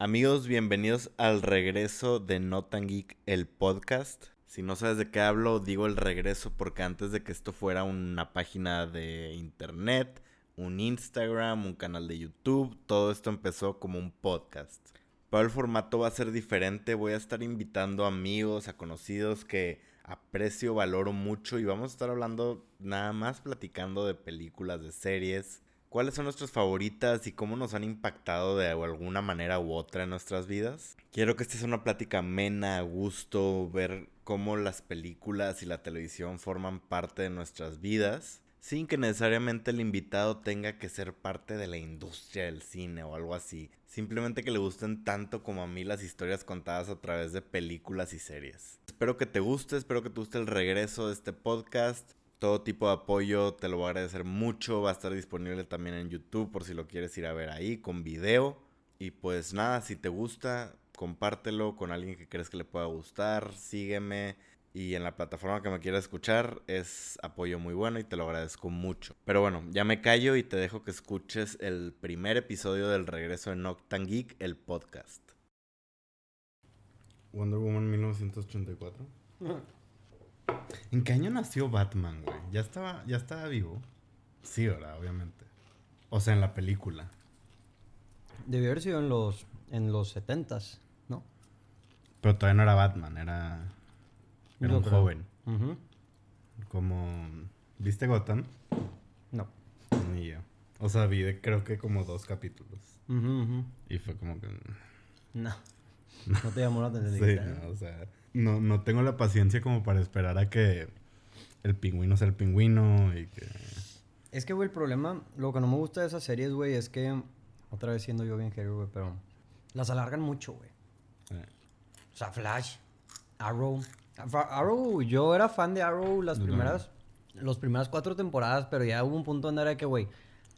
Amigos, bienvenidos al regreso de Notan Geek, el podcast. Si no sabes de qué hablo, digo el regreso porque antes de que esto fuera una página de internet, un Instagram, un canal de YouTube, todo esto empezó como un podcast. Pero el formato va a ser diferente, voy a estar invitando amigos, a conocidos que aprecio, valoro mucho y vamos a estar hablando nada más platicando de películas, de series, cuáles son nuestras favoritas y cómo nos han impactado de alguna manera u otra en nuestras vidas. Quiero que esta sea una plática amena, a gusto, ver cómo las películas y la televisión forman parte de nuestras vidas, sin que necesariamente el invitado tenga que ser parte de la industria del cine o algo así. Simplemente que le gusten tanto como a mí las historias contadas a través de películas y series. Espero que te guste, espero que te guste el regreso de este podcast todo tipo de apoyo te lo voy a agradecer mucho. Va a estar disponible también en YouTube por si lo quieres ir a ver ahí con video. Y pues nada, si te gusta, compártelo con alguien que crees que le pueda gustar. Sígueme. Y en la plataforma que me quieras escuchar es apoyo muy bueno y te lo agradezco mucho. Pero bueno, ya me callo y te dejo que escuches el primer episodio del regreso de Noctan Geek, el podcast. Wonder Woman 1984. ¿En qué año nació Batman, güey? ¿Ya estaba, ¿Ya estaba vivo? Sí, ¿verdad? Obviamente. O sea, en la película. Debió haber sido en los, en los 70 ¿no? Pero todavía no era Batman, era, era un joven. Como... ¿Viste Gotham? No. Ni yo. O sea, vi creo que como dos capítulos. Y fue como que... No. No te llamó la atención. sí, no, o sea no, no tengo la paciencia como para esperar a que el pingüino sea el pingüino y que... Es que, güey, el problema, lo que no me gusta de esas series, güey, es que, otra vez siendo yo bien querido, güey, pero las alargan mucho, güey. Eh. O sea, Flash, Arrow. Arrow, yo era fan de Arrow las primeras, las primeras cuatro temporadas, pero ya hubo un punto donde era que, güey,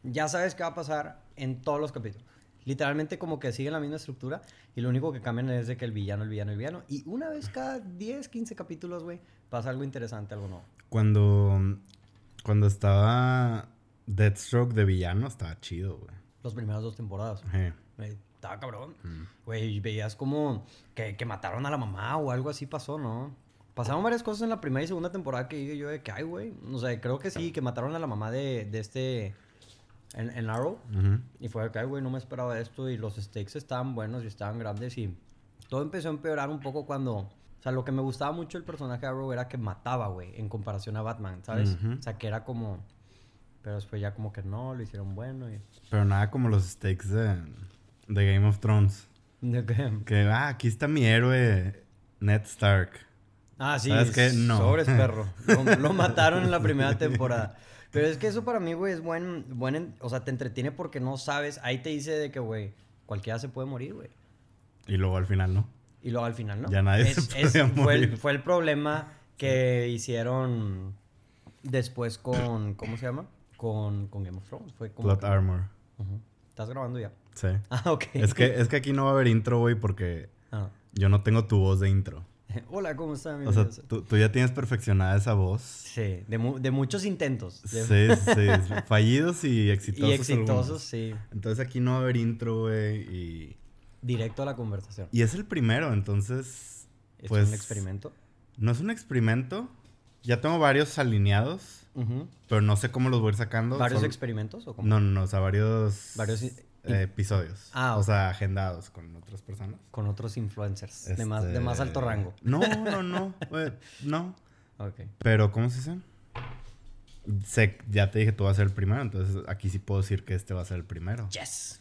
ya sabes qué va a pasar en todos los capítulos. Literalmente como que siguen la misma estructura y lo único que cambian es de que el villano, el villano, el villano. Y una vez cada 10, 15 capítulos, güey, pasa algo interesante, algo nuevo. Cuando, cuando estaba Deathstroke de villano, estaba chido, güey. Las primeras dos temporadas. estaba cabrón. Mm. Güey, veías como que, que, mataron a la mamá o algo así pasó, ¿no? Pasaron varias cosas en la primera y segunda temporada que dije yo de que, ay, güey. O sea, creo que sí, que mataron a la mamá de, de este en, en Arrow. Y fue acá, güey, no me esperaba esto. Y los stakes estaban buenos y estaban grandes. Y todo empezó a empeorar un poco cuando. O sea, lo que me gustaba mucho el personaje de Arrow era que mataba, güey, en comparación a Batman, ¿sabes? O sea, que era como. Pero después ya como que no, lo hicieron bueno. Y... Pero nada como los stakes de, de Game of Thrones. ¿De qué? Que, ah, aquí está mi héroe, Ned Stark. Ah, sí. ¿Sabes qué? No. Sobres, perro. lo mataron en la primera temporada. Pero es que eso para mí, güey, es buen, buen, o sea, te entretiene porque no sabes, ahí te dice de que, güey, cualquiera se puede morir, güey. Y luego al final no. Y luego al final no. Ya nadie se puede morir. Fue el, fue el problema que hicieron después con, ¿cómo se llama? Con, con Game of Thrones. Fue como Plot Armor. ¿Estás grabando ya? Sí. Ah, ok. Es que, es que aquí no va a haber intro, güey, porque ah. yo no tengo tu voz de intro. Hola, ¿cómo están? O sea, tú, ya tienes perfeccionada esa voz. Sí, de, muchos intentos. Sí, sí, fallidos y exitosos. Y exitosos, sí. Entonces aquí no va a haber intro, güey, y... Directo a la conversación. Y es el primero, entonces... ¿Es pues, un experimento? No es un experimento. Ya tengo varios alineados, pero no sé cómo los voy a ir sacando. ¿Varios experimentos o cómo? No, no, o sea, varios... Varios eh, episodios. Ah, O sea, agendados con otras personas. Con otros influencers de, más, de más este, alto rango. No, no, no. no. Ok. Pero, ¿cómo se dice? Sé, ya te dije, tú vas a ser el primero, entonces aquí sí puedo decir que este va a ser el primero. Yes.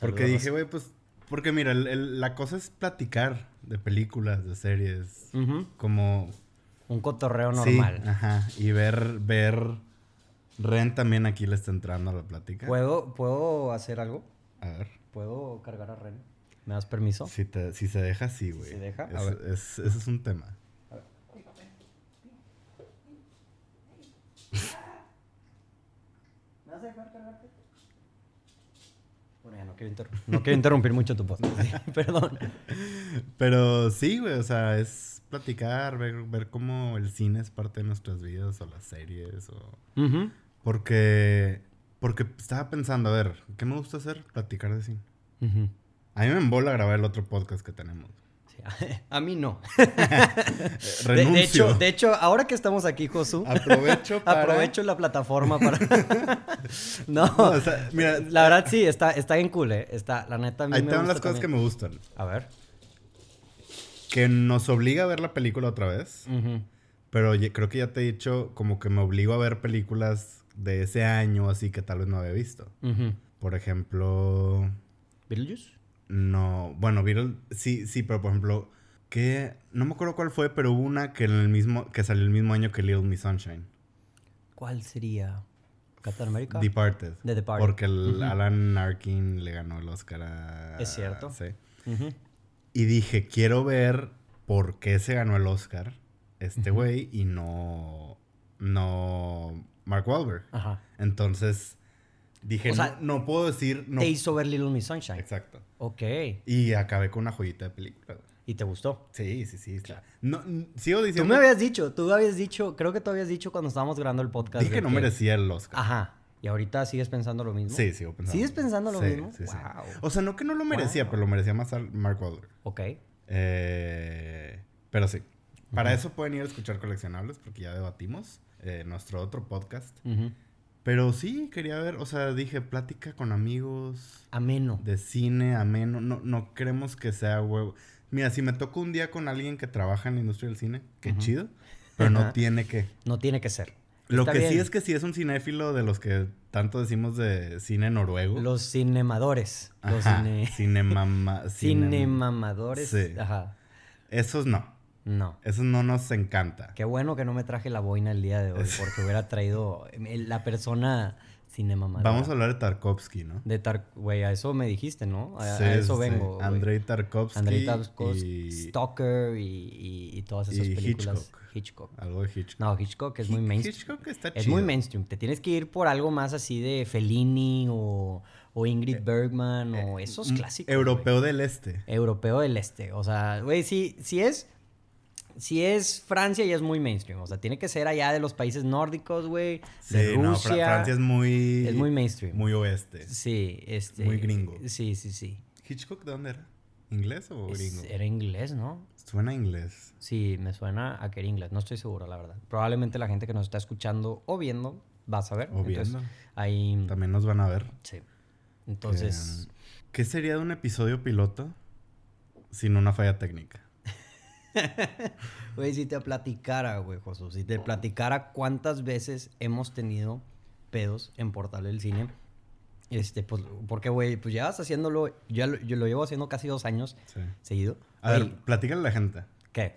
Porque dije, güey, pues, porque mira, la cosa es platicar de películas, de series, como... Un cotorreo normal. ajá, y ver, ver Ren también aquí le está entrando a la plática. ¿Puedo, ¿Puedo hacer algo? A ver. ¿Puedo cargar a Ren? ¿Me das permiso? Si, te, si se deja, sí, güey. ¿Se deja? a ver. Es, ese es un tema. A ver. ¿Me vas a dejar cargarte? Bueno, ya no quiero, no quiero interrumpir mucho tu podcast. Perdón. Pero sí, güey, o sea, es platicar, ver, ver cómo el cine es parte de nuestras vidas o las series o... Porque... Porque estaba pensando, a ver, ¿qué me gusta hacer? Platicar de cine. A mí me embola grabar el otro podcast que tenemos. a mí no. de, hecho, de hecho, ahora que estamos aquí, Josu, aprovecho aprovecho la plataforma para No, mira, la verdad sí está está bien cool, eh. Está la neta a mí Ahí te las cosas que me gustan. A ver. Que nos obliga a ver la película otra vez. Pero creo que ya te he dicho como que me obligo a ver películas de ese año así que tal vez no había visto. Por ejemplo, ¿Beetlejuice? No, bueno, Beatles, sí, sí, pero por ejemplo, que no me acuerdo cuál fue, pero hubo una que en el mismo que salió el mismo año que Little Miss Sunshine. ¿Cuál sería? ¿Captain America? Departed. The Departed. Porque el Alan Arkin le ganó el Oscar a... Es cierto. Sí. Y dije, quiero ver por qué se ganó el Oscar este güey y no... No... Mark Wahlberg. Ajá. Entonces Dije, no, puedo decir. No. Te hizo ver Little Miss Sunshine. Exacto. Ok. Y acabé con una joyita de película. ¿Y te gustó? Sí, sí, sí. Claro. No, sigo diciendo. Tú me habías dicho, tú habías dicho, creo que tú habías dicho cuando estábamos grabando el podcast. Dije que no merecía el Oscar. Ajá. ¿Y ahorita sigues pensando lo mismo? Sí, sigo pensando. ¿Sigues pensando lo mismo? Sí, wow. O sea, no que no lo merecía, pero lo merecía más al Mark Wahlberg. Ok. Eh, pero sí. Para eso pueden ir a escuchar coleccionables, porque ya debatimos eh, nuestro otro podcast. Pero sí, quería ver, o sea, dije, plática con amigos. Ameno. De cine, ameno. No, no queremos que sea huevo. Mira, si me toco un día con alguien que trabaja en la industria del cine, qué chido. Pero no tiene que. No tiene que ser. Lo que sí es que sí es un cinéfilo de los que tanto decimos de cine noruego. Los cinemadores. Los cine... Cinemama... Cinemamadores. Sí. Ajá. Esos no. No. Eso no nos encanta. Qué bueno que no me traje la boina el día de hoy, porque hubiera traído la persona cinema Vamos a hablar de Tarkovsky, ¿no? De Tar... Güey, a eso me dijiste, ¿no? A, eso vengo. Andrei Tarkovsky. Andrei Tarkovsky, Stalker y, y, todas esas películas. Hitchcock. Hitchcock. Algo de Hitchcock. No, Hitchcock es muy mainstream. Hitchcock está chido. Es muy mainstream. Te tienes que ir por algo más así de Fellini o, o Ingrid eh, Bergman o eh, esos clásicos. Europeo del Este. Europeo del Este. O sea, güey, si, si es si es Francia ya es muy mainstream. O sea, tiene que ser allá de los países nórdicos, güey. Sí, de Rusia. No, Francia es muy... Es muy mainstream. Muy oeste. Sí, este... Muy gringo. Sí, sí, sí. ¿Hitchcock de dónde era? ¿Inglés o gringo? Era inglés, ¿no? Suena inglés. Sí, me suena a que era inglés. No estoy seguro, la verdad. Probablemente la gente que nos está escuchando o viendo va a saber. O viendo. Ahí... También nos van a ver. Sí. Entonces... ¿Qué sería de un episodio piloto sin una falla técnica? Güey, si te platicara, güey, Josu, si te platicara cuántas veces hemos tenido pedos en Portal del Cine. Este, pues, porque, güey, pues ya vas haciéndolo, ya lo, yo lo llevo haciendo casi dos años seguido. A ver, platícale a la gente. ¿Qué?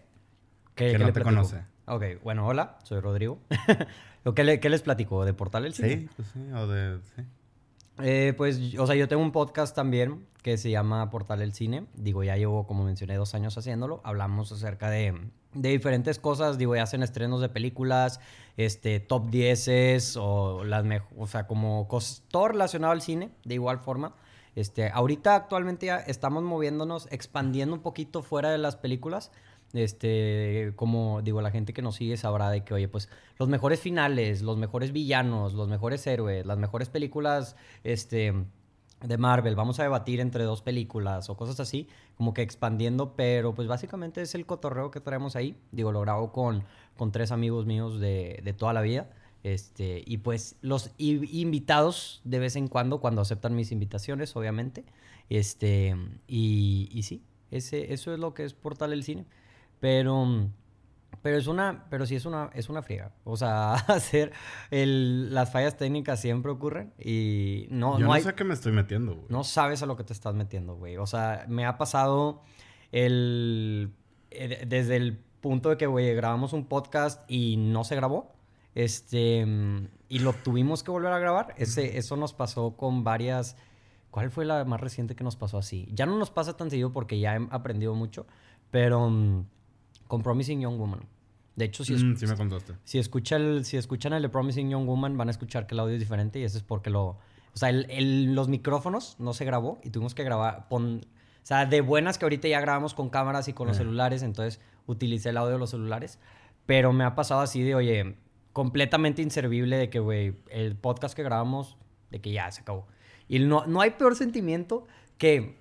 ¿Qué que no te conoce. Ok, bueno, hola, soy Rodrigo. ¿Qué, ¿Qué, les platico? ¿De Portal del Cine? Sí, pues sí, o de... Sí. Eh, pues, o sea, yo tengo un podcast también que se llama Portal del Cine. Digo, ya llevo, como mencioné, dos años haciéndolo. Hablamos acerca de, de diferentes cosas. Digo, ya hacen estrenos de películas, este, top 10 o las o sea, como todo relacionado al cine, de igual forma. Este, ahorita actualmente ya estamos moviéndonos, expandiendo un poquito fuera de las películas. Este, como digo, la gente que nos sigue sabrá de que, oye, pues los mejores finales, los mejores villanos, los mejores héroes, las mejores películas, este, de Marvel, vamos a debatir entre dos películas o cosas así, como que expandiendo, pero pues básicamente es el cotorreo que traemos ahí. Digo, lo grabo con, con tres amigos míos de, de toda la vida. Este, y pues los invitados de vez en cuando, cuando aceptan mis invitaciones, obviamente. Este, y, y sí, ese, eso es lo que es Portal el Cine. Pero, pero es una, pero sí es una, es una friega. O sea, hacer el, las fallas técnicas siempre ocurren y no, Yo no, sé qué me estoy metiendo, güey. No sabes a lo que te estás metiendo, güey. O sea, me ha pasado el, desde el punto de que, güey, grabamos un podcast y no se grabó. Este, y lo tuvimos que volver a grabar. Ese, eso nos pasó con varias... ¿Cuál fue la más reciente que nos pasó así? Ya no nos pasa tan seguido porque ya he aprendido mucho, pero con Promising Young Woman. De hecho, si, mm, sí me contaste. si, escucha el, si escuchan el de Promising Young Woman, van a escuchar que el audio es diferente y eso es porque lo... O sea, el, los micrófonos no se grabó y tuvimos que grabar... Pon, o sea, de buenas que ahorita ya grabamos con cámaras y con los celulares, entonces utilicé el audio de los celulares. Pero me ha pasado así de, oye, completamente inservible de que, güey, el podcast que grabamos, de que ya se acabó. Y no, no hay peor sentimiento que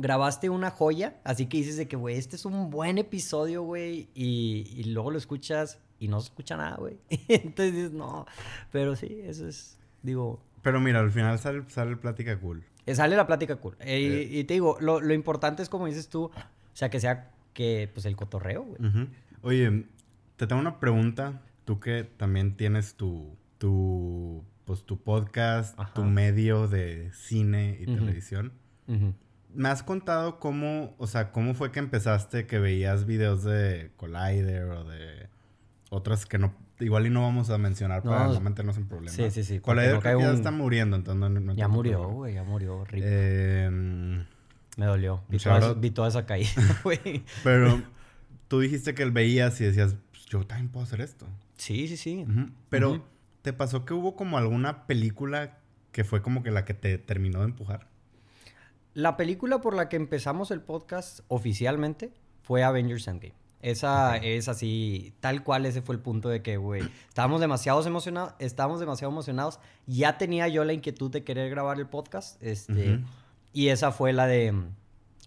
grabaste una joya, así que dices de que, güey, este es un buen episodio, güey, y, y luego lo escuchas y no se escucha nada, güey. Entonces dices, no, pero sí, eso es, digo... Pero mira, al final sale, sale plática cool. Eh, sale la plática cool. Eh, y te digo, lo, lo, importante es como dices tú, o sea, que sea que, pues, el cotorreo, güey. Oye, te tengo una pregunta. Tú que también tienes tu, tu, pues, tu podcast, tu medio de cine y televisión. Me has contado cómo, o sea, cómo fue que empezaste que veías videos de Collider o de otras que no igual y no vamos a mencionar para no meternos en problemas. Sí, sí, sí. Collider ya está muriendo, entonces no, Ya murió, güey, ya murió. Eh, Me dolió. Vi, toda, vi toda, esa caída, güey. Pero tú dijiste que él veías y decías, pues, yo también puedo hacer esto. Sí, sí, sí. Pero, ¿te pasó que hubo como alguna película que fue como que la que te terminó de empujar? La película por la que empezamos el podcast oficialmente fue Avengers Endgame. Esa es así, tal cual ese fue el punto de que, güey, estábamos demasiado emocionados, estábamos demasiado emocionados. Ya tenía yo la inquietud de querer grabar el podcast, este, y esa fue la de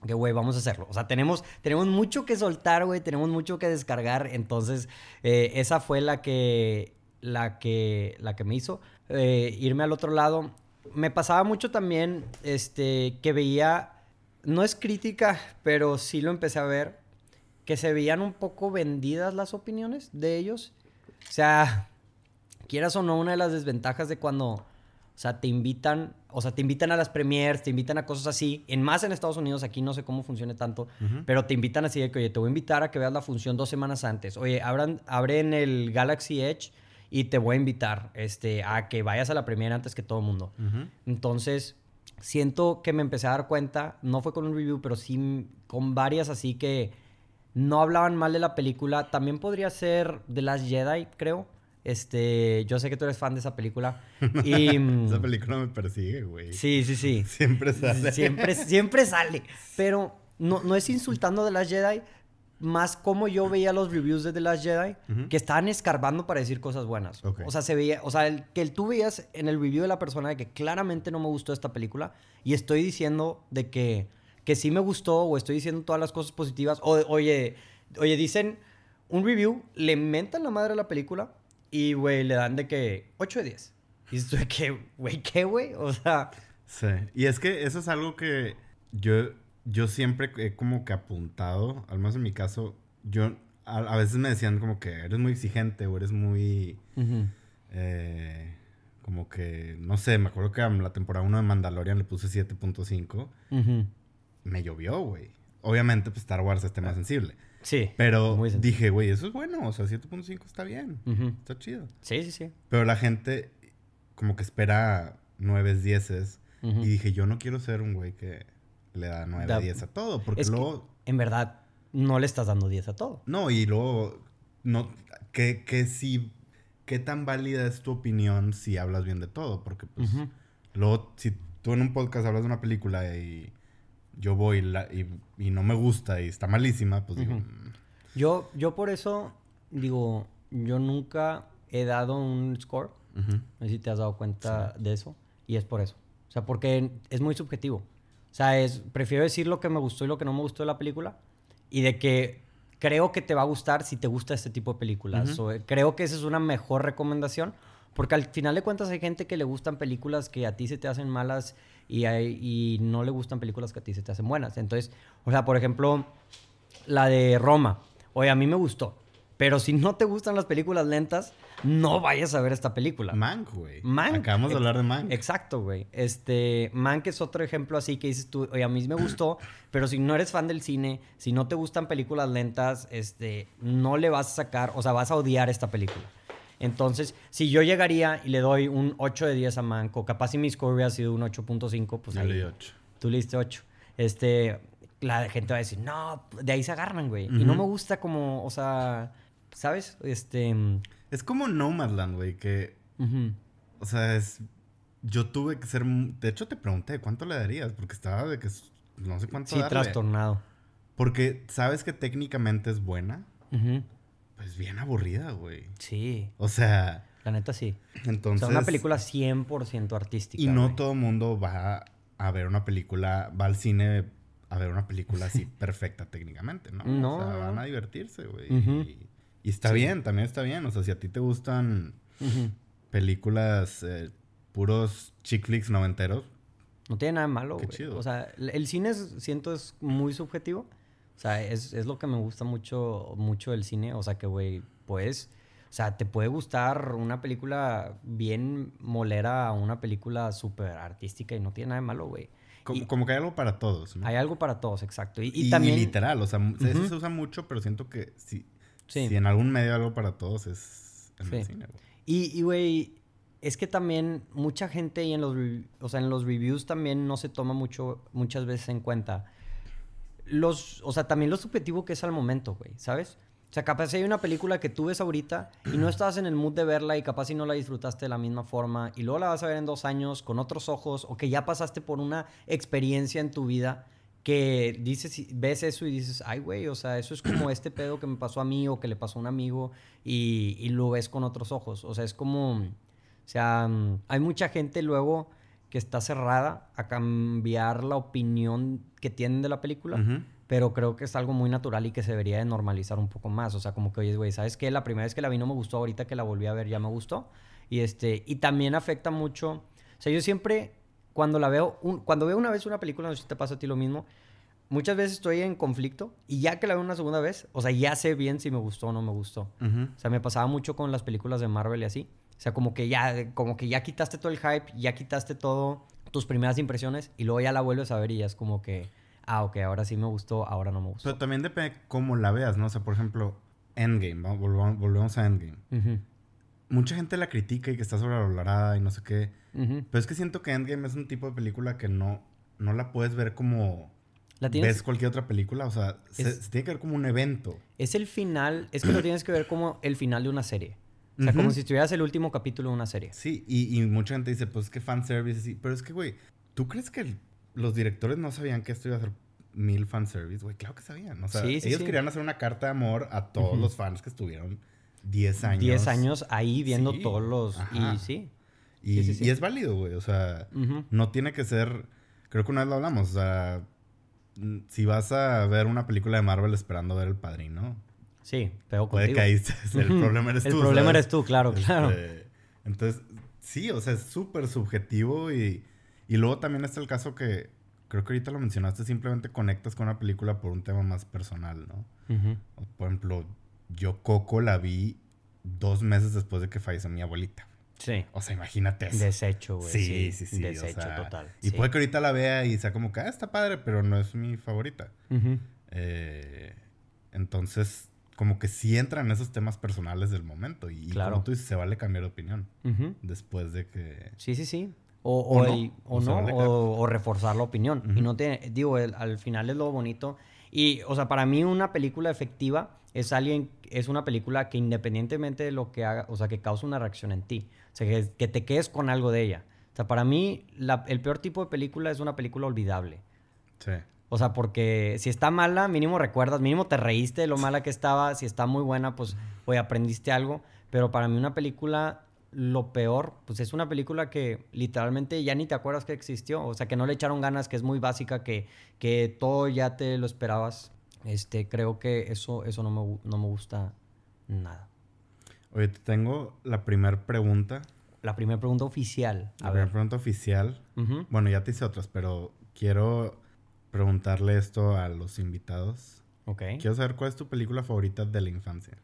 que, güey, vamos a hacerlo. O sea, tenemos, tenemos mucho que soltar, güey, tenemos mucho que descargar. Entonces, eh, esa fue la que, la que, la que me hizo eh, irme al otro lado. Me pasaba mucho también, este, que veía, no es crítica, pero sí lo empecé a ver que se veían un poco vendidas las opiniones de ellos. O sea, quieras o no, una de las desventajas de cuando, o sea, te invitan, o sea, te invitan a las premiers, te invitan a cosas así, en más en Estados Unidos, aquí no sé cómo funcione tanto, pero te invitan así de que, oye, te voy a invitar a que veas la función dos semanas antes. Oye, abran, abren el Galaxy Edge y te voy a invitar este, a que vayas a la premier antes que todo el mundo. Entonces, siento que me empecé a dar cuenta, no fue con un review, pero sí con varias así que no hablaban mal de la película. También podría ser The Last Jedi, creo. Este, yo sé que tú eres fan de esa película. Y, esa película me persigue, güey. Sí, sí, sí. Siempre sale. Siempre, siempre sale. Pero no, no es insultando The Last Jedi, más como yo veía los reviews de The Last Jedi, que estaban escarbando para decir cosas buenas. O sea, se veía, o sea, el, que tú veías en el review de la persona de que claramente no me gustó esta película, y estoy diciendo de que que sí me gustó o estoy diciendo todas las cosas positivas. O, oye, oye, dicen un review, le mentan la madre a la película y, güey, le dan de que 8 de 10. Y esto de que, güey, ¿qué, güey? O sea... Sí. Y es que eso es algo que yo, yo siempre he como que apuntado, al menos en mi caso, yo... A, veces me decían como que eres muy exigente o eres muy... eh, como que, no sé, me acuerdo que a la temporada 1 de Mandalorian le puse 7.5 me llovió, güey. Obviamente, pues Star Wars es tema sensible. Sí. Pero dije, güey, eso es bueno. O sea, 7.5 está bien. Está chido. Sí, sí, sí. Pero la gente como que espera 9, 10 Y dije, yo no quiero ser un güey que le da 9, 10 a todo. Porque luego... en verdad, no le estás dando 10 a todo. No, y luego... No, que, que si... ¿Qué tan válida es tu opinión si hablas bien de todo? Porque, pues... Luego, si tú en un podcast hablas de una película y yo voy y, no me gusta y está malísima, pues digo... Mm". Yo, yo por eso digo, yo nunca he dado un score. No sé si te has dado cuenta de eso. Y es por eso. O sea, porque es muy subjetivo. O sea, es, prefiero decir lo que me gustó y lo que no me gustó de la película. Y de que creo que te va a gustar si te gusta este tipo de películas. creo que esa es una mejor recomendación. Porque al final de cuentas hay gente que le gustan películas que a ti se te hacen malas y, y no le gustan películas que a ti se te hacen buenas. Entonces, o sea, por ejemplo, la de Roma. Oye, a mí me gustó. Pero si no te gustan las películas lentas, no vayas a ver esta película. Mank, güey. Mank. Acabamos de hablar de Mank. Exacto, güey. Este, Mank es otro ejemplo así que dices tú, oye, a mí me gustó, pero si no eres fan del cine, si no te gustan películas lentas, este, no le vas a sacar, o sea, vas a odiar esta película. Entonces, si yo llegaría y le doy un 8 de 10 a Manco, capaz si mi score hubiera sido un 8.5, pues yo. Le di 8. Tú le diste 8. Este, la gente va a decir, no, de ahí se agarran, güey. Y no me gusta como, o sea, ¿sabes? Este... Es como Nomadland, güey, que... O sea, es... Yo tuve que ser... De hecho, te pregunté, ¿cuánto le darías? Porque estaba de que... No sé cuánto Sí, trastornado. Porque sabes que técnicamente es buena. Es bien aburrida, güey. Sí. O sea... La neta sí. Entonces... O sea, una película 100% artística. Y no todo el mundo va a ver una película, va al cine a ver una película así perfecta técnicamente, ¿no? No. O sea, van a divertirse, güey. y, está bien, también está bien. O sea, si a ti te gustan películas eh, puros chick flicks noventeros. No tiene nada de malo, güey. O sea, el cine siento es muy subjetivo. O sea, es, es, lo que me gusta mucho, mucho del cine. O sea, que, güey, pues... O sea, te puede gustar una película bien molera a una película súper artística y no tiene nada de malo, güey. Como, que hay algo para todos. ¿no? Hay algo para todos, exacto. Y, también... literal, o sea, eso se usa mucho, pero siento que si, si en algún medio algo para todos es en el cine, güey. Y, güey, es que también mucha gente y en los, o sea, en los reviews también no se toma mucho, muchas veces en cuenta los, o sea, también lo subjetivo que es al momento, güey, ¿sabes? O sea, capaz si hay una película que tú ves ahorita y no estás en el mood de verla y capaz si no la disfrutaste de la misma forma y luego la vas a ver en dos años con otros ojos o que ya pasaste por una experiencia en tu vida que dices, ves eso y dices, ay, güey, o sea, eso es como este pedo que me pasó a mí o que le pasó a un amigo y, y lo ves con otros ojos. O sea, es como, o sea, hay mucha gente luego que está cerrada a cambiar la opinión que tienen de la película pero creo que es algo muy natural y que se debería de normalizar un poco más. O sea, como que, oye, güey, ¿sabes qué? La primera vez que la vi no me gustó, ahorita que la volví a ver ya me gustó. Y, este, y también afecta mucho. O sea, yo siempre, cuando la veo, cuando veo una vez una película, no sé si te pasa a ti lo mismo, muchas veces estoy en conflicto y ya que la veo una segunda vez, o sea, ya sé bien si me gustó o no me gustó. O sea, me pasaba mucho con las películas de Marvel y así. O sea, como que ya, como que ya quitaste todo el hype, ya quitaste todo tus primeras impresiones y luego ya la vuelves a ver y ya es como que ah, ok, ahora sí me gustó, ahora no me gustó. Pero también depende cómo la veas, ¿no? O sea, por ejemplo, Endgame, volvemos, a Endgame. Mucha gente la critica y que está sobrevalorada y no sé qué. Pero es que siento que Endgame es un tipo de película que no, no la puedes ver como... ¿La ves cualquier otra película, o sea, se, tiene que ver como un evento. Es el final, es que lo tienes que ver como el final de una serie. O sea, como si estuvieras el último capítulo de una serie. Sí, y, y mucha gente dice, pues es que fanservice, sí. Pero es que, güey, ¿tú crees que el los directores no sabían que esto iba a ser mil fanservice, güey. Claro que sabían. O sea, ellos querían hacer una carta de amor a todos los fans que estuvieron 10 años. 10 años ahí viendo todos los. Y sí. Y, es válido, güey. O sea, no tiene que ser. Creo que una vez lo hablamos. O sea, si vas a ver una película de Marvel esperando ver el padrino. Sí, pero Puede que ahí el problema eres tú. El problema eres tú, claro, claro. Este, entonces, sí, o sea, es súper subjetivo y y luego también está el caso que creo que ahorita lo mencionaste, simplemente conectas con una película por un tema más personal, ¿no? Por ejemplo, yo Coco la vi dos meses después de que falleció mi abuelita. Sí. O sea, imagínate eso. Desecho, güey. Sí, sí, sí. Desecho total. Y puede que ahorita la vea y sea como que, ah, está padre, pero no es mi favorita. Eh, entonces, como que sí entran esos temas personales del momento. Y, claro. como tú dices, se vale cambiar de opinión. Después de que... Sí, sí, sí. O, no, o, reforzar la opinión. Y no te, digo, al final es lo bonito. Y, o sea, para mí una película efectiva es alguien, es una película que independientemente de lo que haga, o sea, que causa una reacción en ti. O sea, que, te quedes con algo de ella. O sea, para mí el peor tipo de película es una película olvidable. Sí. O sea, porque si está mala, mínimo recuerdas, mínimo te reíste de lo mala que estaba. Si está muy buena, pues, oye, aprendiste algo. Pero para mí una película lo peor, pues es una película que literalmente ya ni te acuerdas que existió, o sea, que no le echaron ganas, que es muy básica, que, que todo ya te lo esperabas. Este, creo que eso, eso no, me, no me gusta nada. Oye, te tengo la primera pregunta. La primera pregunta oficial. la primera pregunta oficial. Bueno, ya te hice otras, pero quiero preguntarle esto a los invitados. Ok. Quiero saber cuál es tu película favorita de la infancia.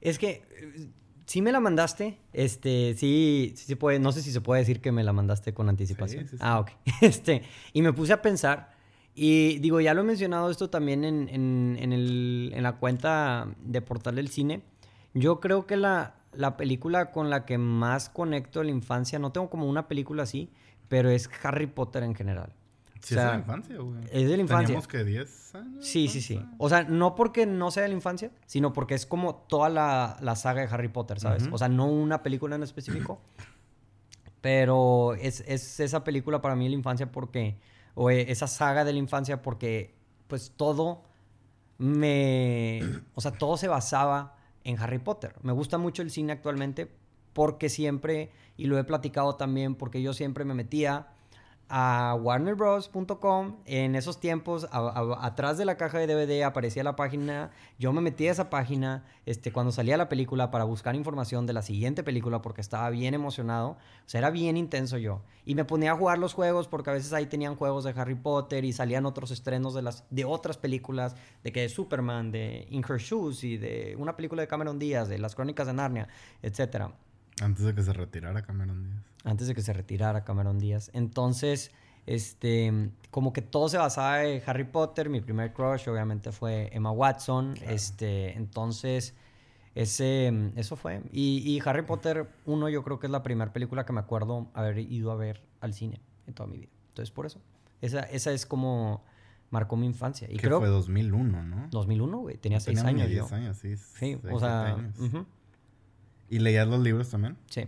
Es que sí me la mandaste. Este, sí, sí se puede. No sé si se puede decir que me la mandaste con anticipación. Ah, ok. Este, y me puse a pensar. Y digo, ya lo he mencionado esto también en, en, el, en la cuenta de Portal del Cine. Yo creo que la, la película con la que más conecto a la infancia, no tengo como una película así, pero es Harry Potter en general. Sí, es de la infancia, güey. Es de la infancia. Teníamos que 10 años. Sí, sí, sí. O sea, no porque no sea de la infancia, sino porque es como toda la, la saga de Harry Potter, ¿sabes? O sea, no una película en específico. pero es, es, esa película para mí de la infancia porque. O e, esa saga de la infancia porque, pues todo me. O sea, todo se basaba en Harry Potter. Me gusta mucho el cine actualmente porque siempre, y lo he platicado también, porque yo siempre me metía a warnerbros.com. En esos tiempos, atrás de la caja de DVD aparecía la página. Yo me metí a esa página este, cuando salía la película para buscar información de la siguiente película porque estaba bien emocionado. O sea, era bien intenso yo. Y me ponía a jugar los juegos porque a veces ahí tenían juegos de Harry Potter y salían otros estrenos de, las, de otras películas, de que de Superman, de In Her Shoes y de una película de Cameron Díaz, de Las Crónicas de Narnia, etcétera. Antes de que se retirara Cameron Díaz. Antes de que se retirara Cameron Díaz. Entonces, este, como que todo se basaba en Harry Potter. Mi primer crush, obviamente, fue Emma Watson. Este, entonces, ese, eso fue. Y, Harry Potter 1, yo creo que es la primera película que me acuerdo haber ido a ver al cine en toda mi vida. Entonces, por eso. Esa, esa es como marcó mi infancia. Y que creo, fue 2001, ¿no? 2001, güey. Tenía seis años. 10 años, sí. Sí, o sea. ¿Y leías los libros también? Sí.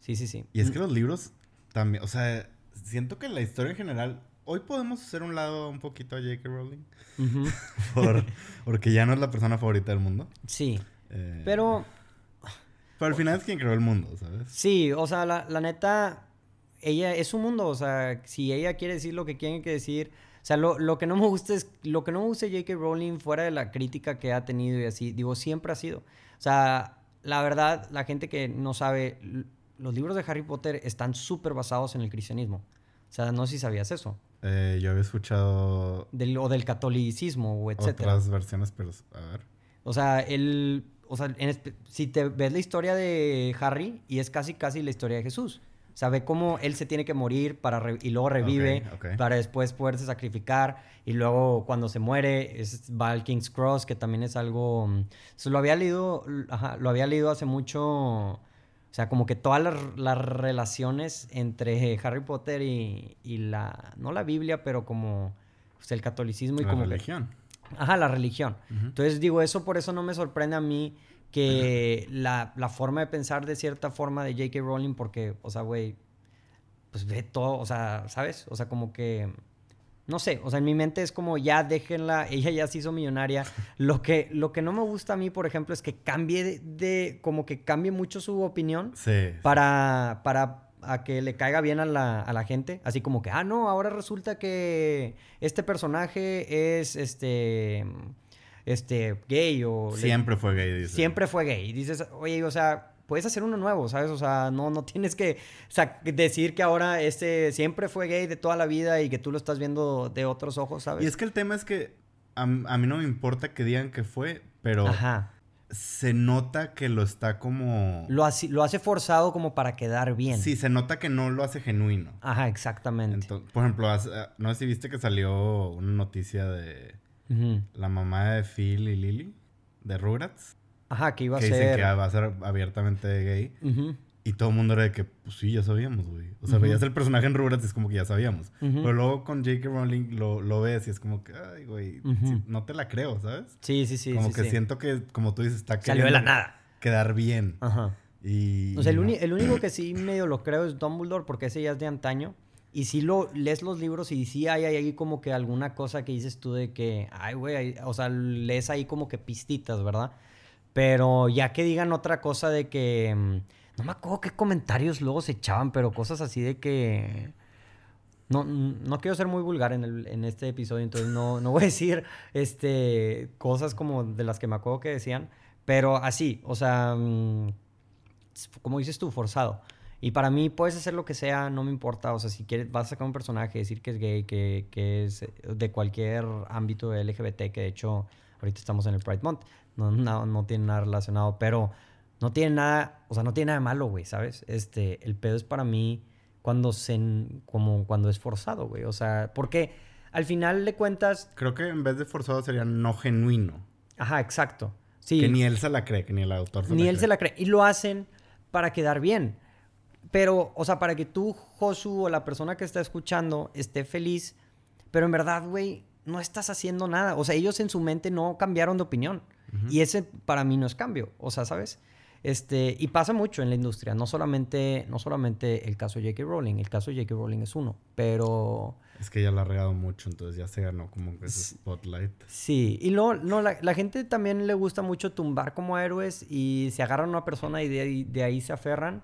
Sí, sí, sí. Y es que los libros también, o sea, siento que la historia en general, hoy podemos hacer un lado un poquito a J.K. Rowling. porque ya no es la persona favorita del mundo. Sí. Eh, pero... Pero al final es quien creó el mundo, ¿sabes? Sí, o sea, la, la neta, ella es su mundo, o sea, si ella quiere decir lo que tiene que decir... O sea, lo, lo, que no me gusta es, lo que no me gusta J.K. Rowling fuera de la crítica que ha tenido y así, digo, siempre ha sido. O sea, la verdad, la gente que no sabe, los libros de Harry Potter están súper basados en el cristianismo. O sea, no sé si sabías eso. Eh, yo había escuchado... Del, o del catolicismo, o etcétera. Otras versiones, pero a ver. O sea, el... O sea, si te ves la historia de Harry, y es casi, casi la historia de Jesús. Sabe cómo él se tiene que morir para y luego revive para después poderse sacrificar y luego cuando se muere es, va al King's Cross que también es algo mm, lo había leído lo había leído hace mucho o sea como que todas las, relaciones entre Harry Potter y, la no la Biblia pero como pues, el catolicismo y la como religión. Ajá la religión. Entonces digo eso por eso no me sorprende a mí que la, forma de pensar de cierta forma de J.K. Rowling, porque, o sea, güey, pues ve todo, o sea, ¿sabes? O sea, como que, no sé, o sea, en mi mente es como, ya déjenla, ella ya se hizo millonaria. Lo que, lo que no me gusta a mí, por ejemplo, es que cambie de, como que cambie mucho su opinión para, para a que le caiga bien a la, a la, gente. Así como que, ah, no, ahora resulta que este personaje es, este, este, gay o... Siempre fue gay. Siempre fue gay. Y dices, oye, o sea, puedes hacer uno nuevo, ¿sabes? O sea, no, no tienes que decir que ahora este siempre fue gay de toda la vida y que tú lo estás viendo de otros ojos, ¿sabes? Y es que el tema es que a, mí no me importa que digan que fue, pero... Se nota que lo está como... Lo hace, lo hace forzado como para quedar bien. Sí, se nota que no lo hace genuino. Ajá, exactamente. por ejemplo, no sé si viste que salió una noticia de la mamá de Phil y Lily, de Rugrats. Ajá, que iba a que ser. Dicen que va a ser abiertamente gay. Y todo el mundo era de que, pues sí, ya sabíamos, güey. O sea, veías el personaje en Rugrats y es como que ya sabíamos. Pero luego con J.K. Rowling lo, lo, ves y es como que, ay, güey, no te la creo, ¿sabes? Sí, sí, sí. Como que siento que, como tú dices, está Salió de la nada. Quedar bien. Ajá. Y. O sea, el, el, único que sí medio lo creo es Dumbledore, porque ese ya es de antaño. Y si lo lees los libros y sí hay ahí como que alguna cosa que dices tú de que, ay, güey, o sea, lees ahí como que pistitas, ¿verdad? Pero ya que digan otra cosa de que, mm, no me acuerdo qué comentarios luego se echaban, pero cosas así de que... No, no quiero ser muy vulgar en, en este episodio, entonces no, no voy a decir este, cosas como de las que me acuerdo que decían, pero así, o sea, mm, como dices tú, forzado. Y para mí puedes hacer lo que sea, no me importa. O sea, si quieres, vas a sacar un personaje, decir que es gay, que, que es de cualquier ámbito LGBT, que de hecho ahorita estamos en el Pride Month. No, no, no tiene nada relacionado, pero no tiene nada, o sea, no tiene nada de malo, güey, ¿sabes? Este, el pedo es para mí cuando se, como cuando es forzado, güey. O sea, porque al final de cuentas... Creo que en vez de forzado sería no genuino. Ajá, exacto. Sí. Que ni él se la cree, que ni el autor se ni él se la cree. Y lo hacen para quedar bien. Pero, o sea, para que tú, Josu, o la persona que está escuchando esté feliz, pero en verdad, güey, no estás haciendo nada. O sea, ellos en su mente no cambiaron de opinión. Y ese para mí no es cambio. O sea, ¿sabes? Este, y pasa mucho en la industria, no solamente, no solamente el caso de J.K. Rowling, el caso de J.K. Rowling es uno, pero... Es que ya la ha regado mucho, entonces ya se ganó como ese spotlight. Sí, y no, no la, la, gente también le gusta mucho tumbar como héroes y se agarran a una persona y de, de ahí se aferran.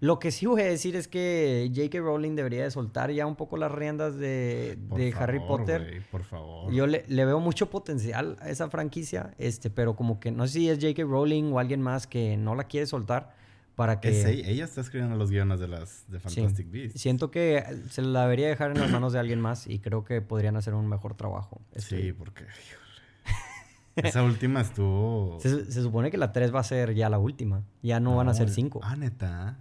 Lo que sí voy a decir es que J.K. Rowling debería de soltar ya un poco las riendas de, Harry Potter. por favor. Yo le, veo mucho potencial a esa franquicia, este, pero como que no sé si es J.K. Rowling o alguien más que no la quiere soltar para que... ella, está escribiendo los guiones de las de Fantastic Beasts. Siento que se la debería dejar en las manos de alguien más y creo que podrían hacer un mejor trabajo. Sí, este, porque... Esa última estuvo... Se, supone que la 3 va a ser ya la última. Ya no, van a ser 5. Ah, neta.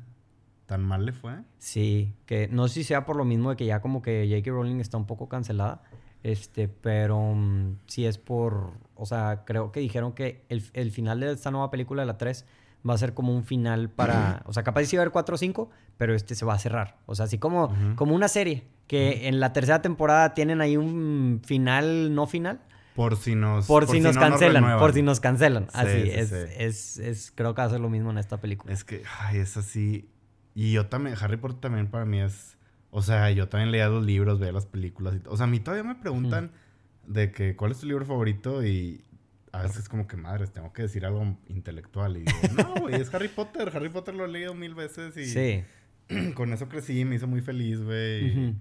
¿Tan mal le fue? Sí, que no sé si sea por lo mismo de que ya como que J.K. Rowling está un poco cancelada. Este, pero um, sí es por. O sea, creo que dijeron que el, el, final de esta nueva película de la 3 va a ser como un final para. o sea, capaz sí va a haber 4 o 5, pero este se va a cerrar. O sea, así como, como una serie. Que en la tercera temporada tienen ahí un final no final. Por si nos, por, si, nos cancelan, por si nos cancelan. así, es, es, es, creo que va a ser lo mismo en esta película. Es que, ay, es así. Y yo también, Harry Potter también para mí es, o sea, yo también leía los libros, veía las películas y. O sea, a mí todavía me preguntan de que, ¿cuál es tu libro favorito? Y a veces es como que, madres, tengo que decir algo intelectual. Y digo, no, güey, es Harry Potter. Harry Potter lo he leído mil veces y sí. con eso crecí me hizo muy feliz, güey.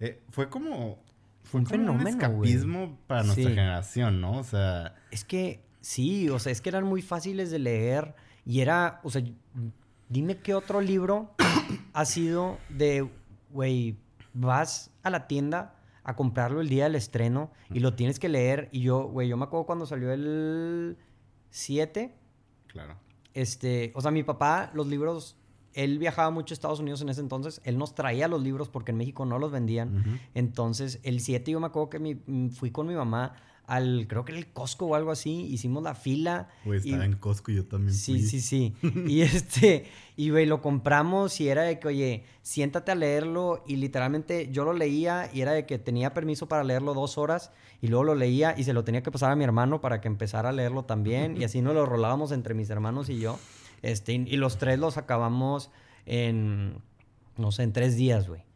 Eh, fue como fue un fenómeno, un escapismo para nuestra generación, ¿no? O sea... Es que sí, o sea, es que eran muy fáciles de leer y era, o sea, dime qué otro libro ha sido de, güey, vas a la tienda a comprarlo el día del estreno y lo tienes que leer y yo, güey, yo me acuerdo cuando salió el 7. Claro. Este, o sea, mi papá, los libros él viajaba mucho a Estados Unidos en ese entonces. Él nos traía los libros porque en México no los vendían. Entonces, el 7 yo me acuerdo que mm, fui con mi mamá al, creo que era el Costco o algo así. Hicimos la fila. Pues estaba en Costco yo también Sí, sí, sí. y este, y güey, lo compramos y era de que, oye, siéntate a leerlo. Y literalmente yo lo leía y era de que tenía permiso para leerlo dos horas. Y luego lo leía y se lo tenía que pasar a mi hermano para que empezara a leerlo también. y así nos lo rolábamos entre mis hermanos y yo. Este, y los tres los acabamos en, no sé, en tres días, güey.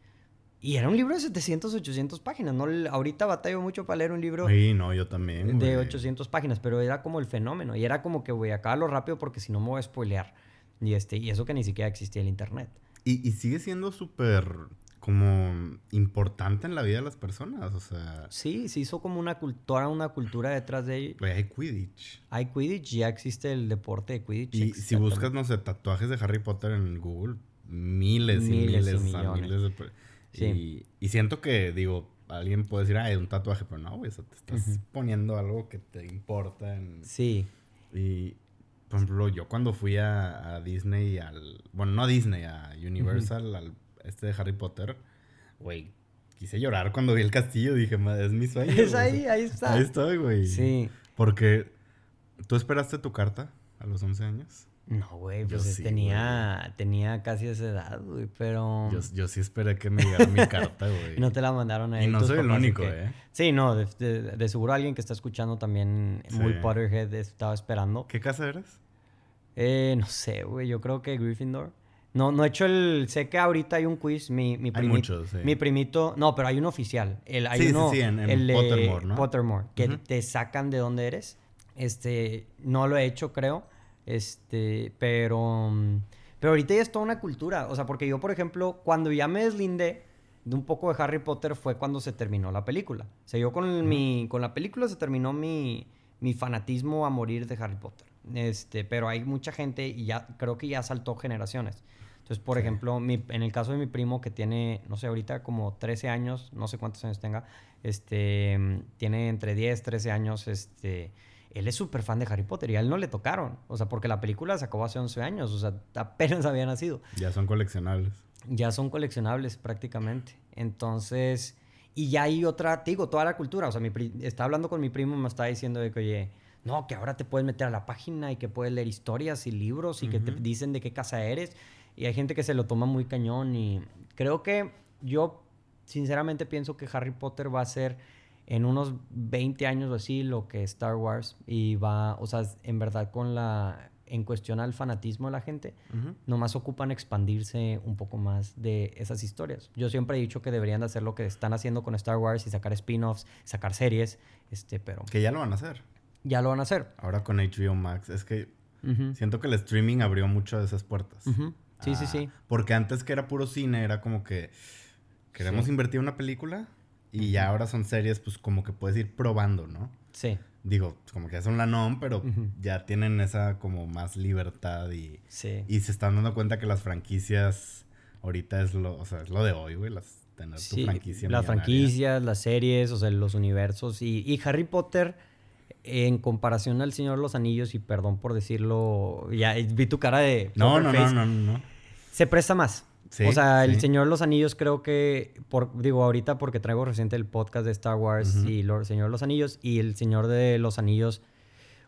Y era un libro de 700, 800 páginas. ¿no? Ahorita batallo mucho para leer un libro. Sí, no, yo también. De 800 páginas, pero era como el fenómeno. Y era como que, güey, acábalo rápido porque si no me voy a spoilear. Y, este, y eso que ni siquiera existía el internet. Y, y sigue siendo súper como importante en la vida de las personas, o sea... Sí, se hizo como una cultura, una cultura detrás de ello. hay Quidditch. Hay Quidditch, ya existe el deporte de Quidditch. Y si buscas, no sé, tatuajes de Harry Potter en Google, miles, y miles, y miles de... Sí. Y, siento que, digo, alguien puede decir, ah, es un tatuaje, pero no, güey, te estás poniendo algo que te importa. En... Sí. Y, por ejemplo, yo cuando fui a, Disney, al... Bueno, no a Disney, a Universal, al este de Harry Potter, güey, quise llorar cuando vi el castillo. Dije, es mi sueño. Es ahí, ahí está. Ahí estoy, güey. Sí. Porque, ¿tú esperaste tu carta a los 11 años? No, güey, pues tenía, tenía casi esa edad, güey, pero... Yo, sí esperé que me llegara mi carta, güey. no te la mandaron ahí. Y no soy el único, ¿eh? Sí, no, de, seguro alguien que está escuchando también muy Potterhead estaba esperando. ¿Qué casa eres? Eh, no sé, güey, yo creo que Gryffindor. No, no he hecho el. Sé que ahorita hay un quiz. Mi, mi primito. Hay muchos, sí. Mi primito. No, pero hay uno oficial. El, hay sí, uno, sí, sí, en, el Pottermore, ¿no? Pottermore. Que te sacan de dónde eres. Este. No lo he hecho, creo. Este. Pero. Pero ahorita ya es toda una cultura. O sea, porque yo, por ejemplo, cuando ya me deslindé de un poco de Harry Potter fue cuando se terminó la película. O sea, yo con, mi, con la película se terminó mi, mi fanatismo a morir de Harry Potter. Este, pero hay mucha gente y ya creo que ya saltó generaciones. Entonces, por ejemplo, en el caso de mi primo que tiene, no sé, ahorita como 13 años, no sé cuántos años tenga, este, tiene entre 10, 13 años, este, él es súper fan de Harry Potter y a él no le tocaron. O sea, porque la película se acabó hace 11 años, o sea, apenas había nacido. Ya son coleccionables. Ya son coleccionables prácticamente. Entonces, y ya hay otra, te digo, toda la cultura. O sea, mi estaba hablando con mi primo, me estaba diciendo de que, oye, no, que ahora te puedes meter a la página y que puedes leer historias y libros y que te dicen de qué casa eres. Y hay gente que se lo toma muy cañón y creo que yo sinceramente pienso que Harry Potter va a ser en unos 20 años o así lo que Star Wars y va, o sea, en verdad con la en cuestión al fanatismo de la gente, nomás ocupan expandirse un poco más de esas historias. Yo siempre he dicho que deberían de hacer lo que están haciendo con Star Wars y sacar spin-offs, sacar series, este, pero... Que ya lo van a hacer. Ya lo van a hacer. Ahora con HBO Max, es que siento que el streaming abrió mucho de esas puertas. Sí, sí, sí. Porque antes que era puro cine, era como que queremos invertir en una película y ya ahora son series, pues como que puedes ir probando, ¿no? Sí. Digo, como que son la NOM, pero ya tienen esa como más libertad y, y se están dando cuenta que las franquicias ahorita es lo, o sea, es lo de hoy, güey, las tener tu franquicia. Las franquicias, las series, o sea, los universos y, y Harry Potter en comparación al Señor de los Anillos, y perdón por decirlo, ya vi tu cara de... No, no, no, no, no, Se presta más. O sea, el Señor de los Anillos creo que, por, digo ahorita porque traigo reciente el podcast de Star Wars y el Señor de los Anillos, y el Señor de los Anillos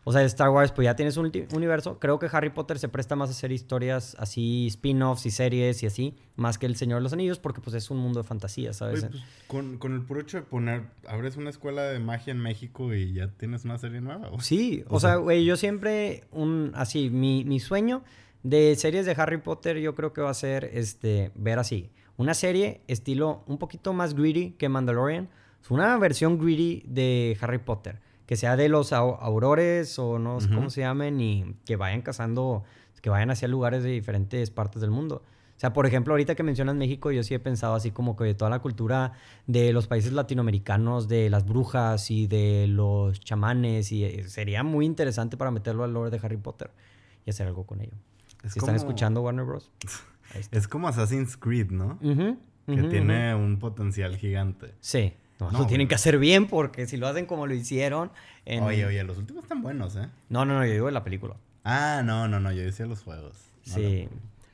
o sea, Star Wars, pues ya tienes un universo. Creo que Harry Potter se presta más a hacer historias así, spin-offs y series y así, más que El Señor de los Anillos, porque pues es un mundo de fantasía, ¿sabes? pues, con, con, el puro hecho de poner, abres una escuela de magia en México y ya tienes una serie nueva. Sí, o, sea, güey, yo siempre, un, así, mi, mi sueño de series de Harry Potter yo creo que va a ser, este, ver así, una serie estilo un poquito más greedy que Mandalorian, una versión greedy de Harry Potter que sea de los aurores o no sé cómo se llamen y que vayan cazando, que vayan hacia lugares de diferentes partes del mundo. O sea, por ejemplo, ahorita que mencionas México, yo sí he pensado así como que de toda la cultura de los países latinoamericanos, de las brujas y de los chamanes, y eh, sería muy interesante para meterlo al lore de Harry Potter y hacer algo con ello. Si están escuchando Warner Bros. Es como Assassin's Creed, ¿no? que tiene un potencial gigante. Sí. No, lo tienen que hacer bien porque si lo hacen como lo hicieron. Oye, oye, los últimos están buenos, ¿eh? No, no, no, yo digo en la película. Ah, no, no, no, yo decía los juegos. sí.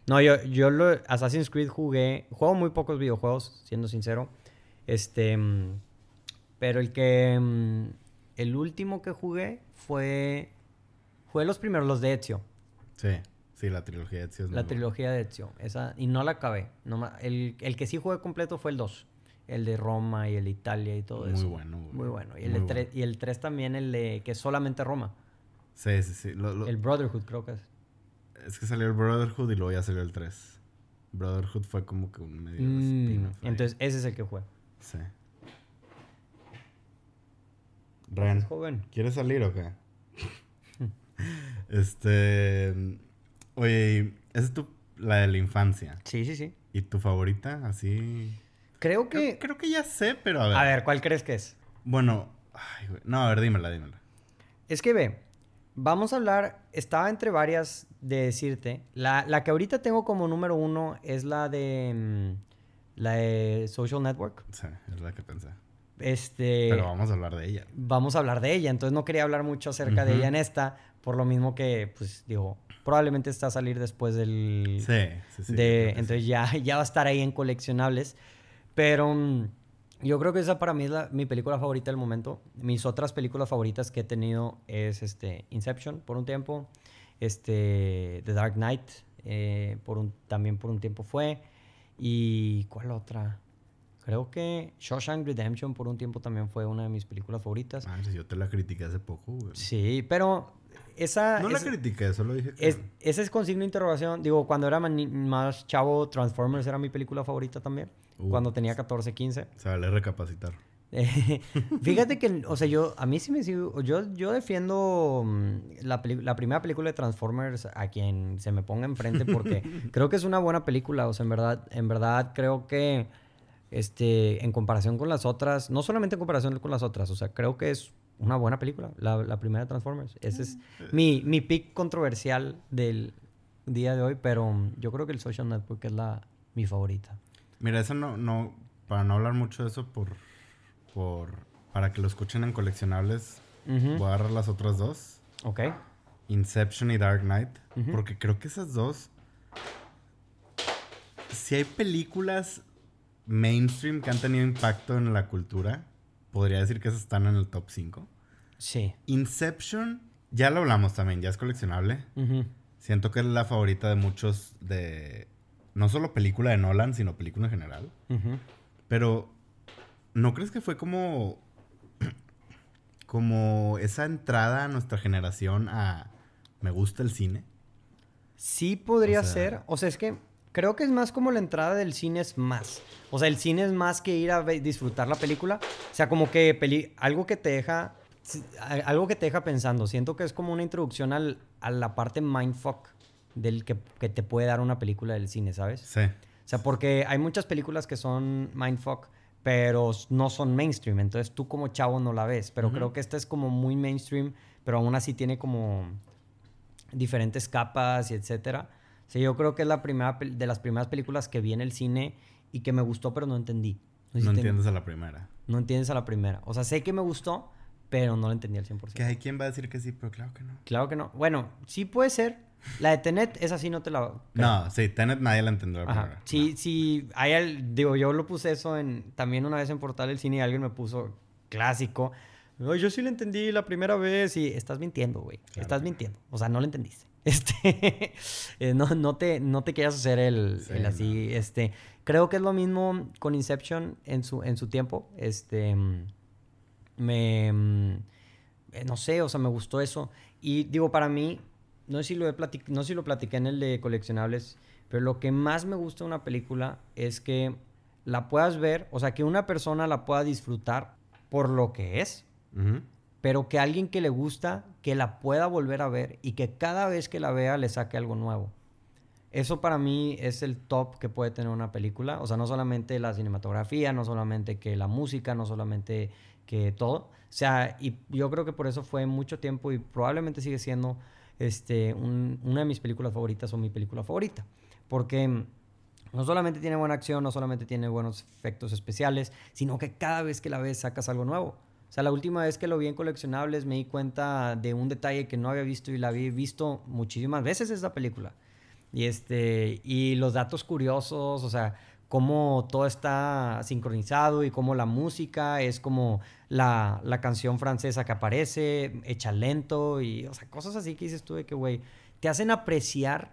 No, yo, yo lo, Assassin's Creed jugué. Juego muy pocos videojuegos, siendo sincero. Este. Mm, pero el que. Mm, el último que jugué fue. Fue los primeros, los de Ezio. Sí, sí, la trilogía de Ezio. la trilogía de Ezio. Esa, y no la acabé. No, el, el que sí jugué completo fue el 2 el de Roma y el de Italia y todo eso. Muy bueno. Muy bueno. Y el, de y el 3 también, el de que es solamente Roma. Sí, sí, sí. El Brotherhood creo que es. Es que salió el Brotherhood y luego ya salió el 3. Brotherhood fue como que un medio mm, Entonces, ese es el que fue. Sí. Ren, joven. ¿quieres salir o qué? este... Oye, esa es tu, la de la infancia. Sí, sí, sí. ¿Y tu favorita? Así... Creo que. Creo, que ya sé, pero a ver. A ver, ¿cuál crees que es? Bueno, ay, güey. no, a ver, dímela, dímela. Es que ve, vamos a hablar. Estaba entre varias de decirte. La, la que ahorita tengo como número uno es la de. Mm, la de Social Network. Sí, es la que pensé. Este. Pero vamos a hablar de ella. Vamos a hablar de ella. Entonces no quería hablar mucho acerca de ella en esta. Por lo mismo que, pues, digo, probablemente está a salir después del. Sí, sí, sí. De, entonces ya, ya va a estar ahí en coleccionables. Pero mm, yo creo que esa para mí es mi película favorita del momento. Mis otras películas favoritas que he tenido es este, Inception por un tiempo, este, The Dark Knight eh, por un, también por un tiempo fue. ¿Y cuál otra? Creo que Shawshank Redemption por un tiempo también fue una de mis películas favoritas. Yo te la critiqué hace poco, güey. Sí, pero esa... No la critiqué, solo dije que... Es, ese es con signo de interrogación. Digo, cuando era más chavo, Transformers era mi película favorita también cuando tenía 14, 15. O sea, le recapacitar. fíjate que, o sea, yo, a mí sí me sigo, yo, yo defiendo mm, la, la, primera película de Transformers a quien se me ponga enfrente porque creo que es una buena película, o sea, en verdad, en verdad creo que, este, en comparación con las otras, no solamente en comparación con las otras, o sea, creo que es una buena película, la, la primera de Transformers. Ese es mi, mi pick controversial del día de hoy, pero mm, yo creo que el Social Network es la, mi favorita. Mira, eso no, no, para no hablar mucho de eso, por, por, para que lo escuchen en coleccionables, voy a agarrar las otras dos. Ok. Inception y Dark Knight, porque creo que esas dos, si hay películas mainstream que han tenido impacto en la cultura, podría decir que esas están en el top 5. Sí. Inception, ya lo hablamos también, ya es coleccionable. Siento que es la favorita de muchos de no solo película de Nolan, sino película en general. Pero, ¿no crees que fue como. como esa entrada a nuestra generación a. Me gusta el cine? Sí, podría ser. O sea, es que creo que es más como la entrada del cine es más. O sea, el cine es más que ir a disfrutar la película. O sea, como que algo que te deja. Algo que te deja pensando. Siento que es como una introducción al, a la parte mindfuck del que, que, te puede dar una película del cine, ¿sabes? Sí. O sea, porque hay muchas películas que son mindfuck, pero no son mainstream. Entonces tú como chavo no la ves. Pero creo que esta es como muy mainstream, pero aún así tiene como diferentes capas y etcétera. O sea, yo creo que es la primera de las primeras películas que vi en el cine y que me gustó, pero no entendí. No, entiendes a la primera. No entiendes a la primera. O sea, sé que me gustó, pero no lo entendí al 100%. Que hay quien va a decir que sí, pero claro que no. Claro que no. Bueno, sí puede ser. La de Tenet, esa sí no te la... No, sí, Tenet nadie la entendió. Ajá. Sí, sí, hay, digo, yo lo puse eso en, también una vez en Portal del Cine y alguien me puso clásico. yo sí la entendí la primera vez y estás mintiendo, güey. estás mintiendo. O sea, no la entendiste. Este, eh, no, no, te, no te quieras hacer el, el así, este, creo que es lo mismo con Inception en su, en su tiempo, este, me, mm, eh, no sé, o sea, me gustó eso. Y digo, para mí, no sé si lo, he no sé si lo platiqué en el de coleccionables, pero lo que más me gusta de una película es que la puedas ver, o sea, que una persona la pueda disfrutar por lo que es, pero que alguien que le gusta, que la pueda volver a ver y que cada vez que la vea le saque algo nuevo. Eso para mí es el top que puede tener una película. O sea, no solamente la cinematografía, no solamente que la música, no solamente que todo. O sea, y yo creo que por eso fue mucho tiempo y probablemente sigue siendo este, una de mis películas favoritas o mi película favorita. Porque no solamente tiene buena acción, no solamente tiene buenos efectos especiales, sino que cada vez que la ves sacas algo nuevo. O sea, la última vez que lo vi en coleccionables me di cuenta de un detalle que no había visto y la había visto muchísimas veces esa película. Y, este, y los datos curiosos, o sea, cómo todo está sincronizado y cómo la música es como la, la, canción francesa que aparece, hecha lento y, o sea, cosas así que dices tú de que, güey, te hacen apreciar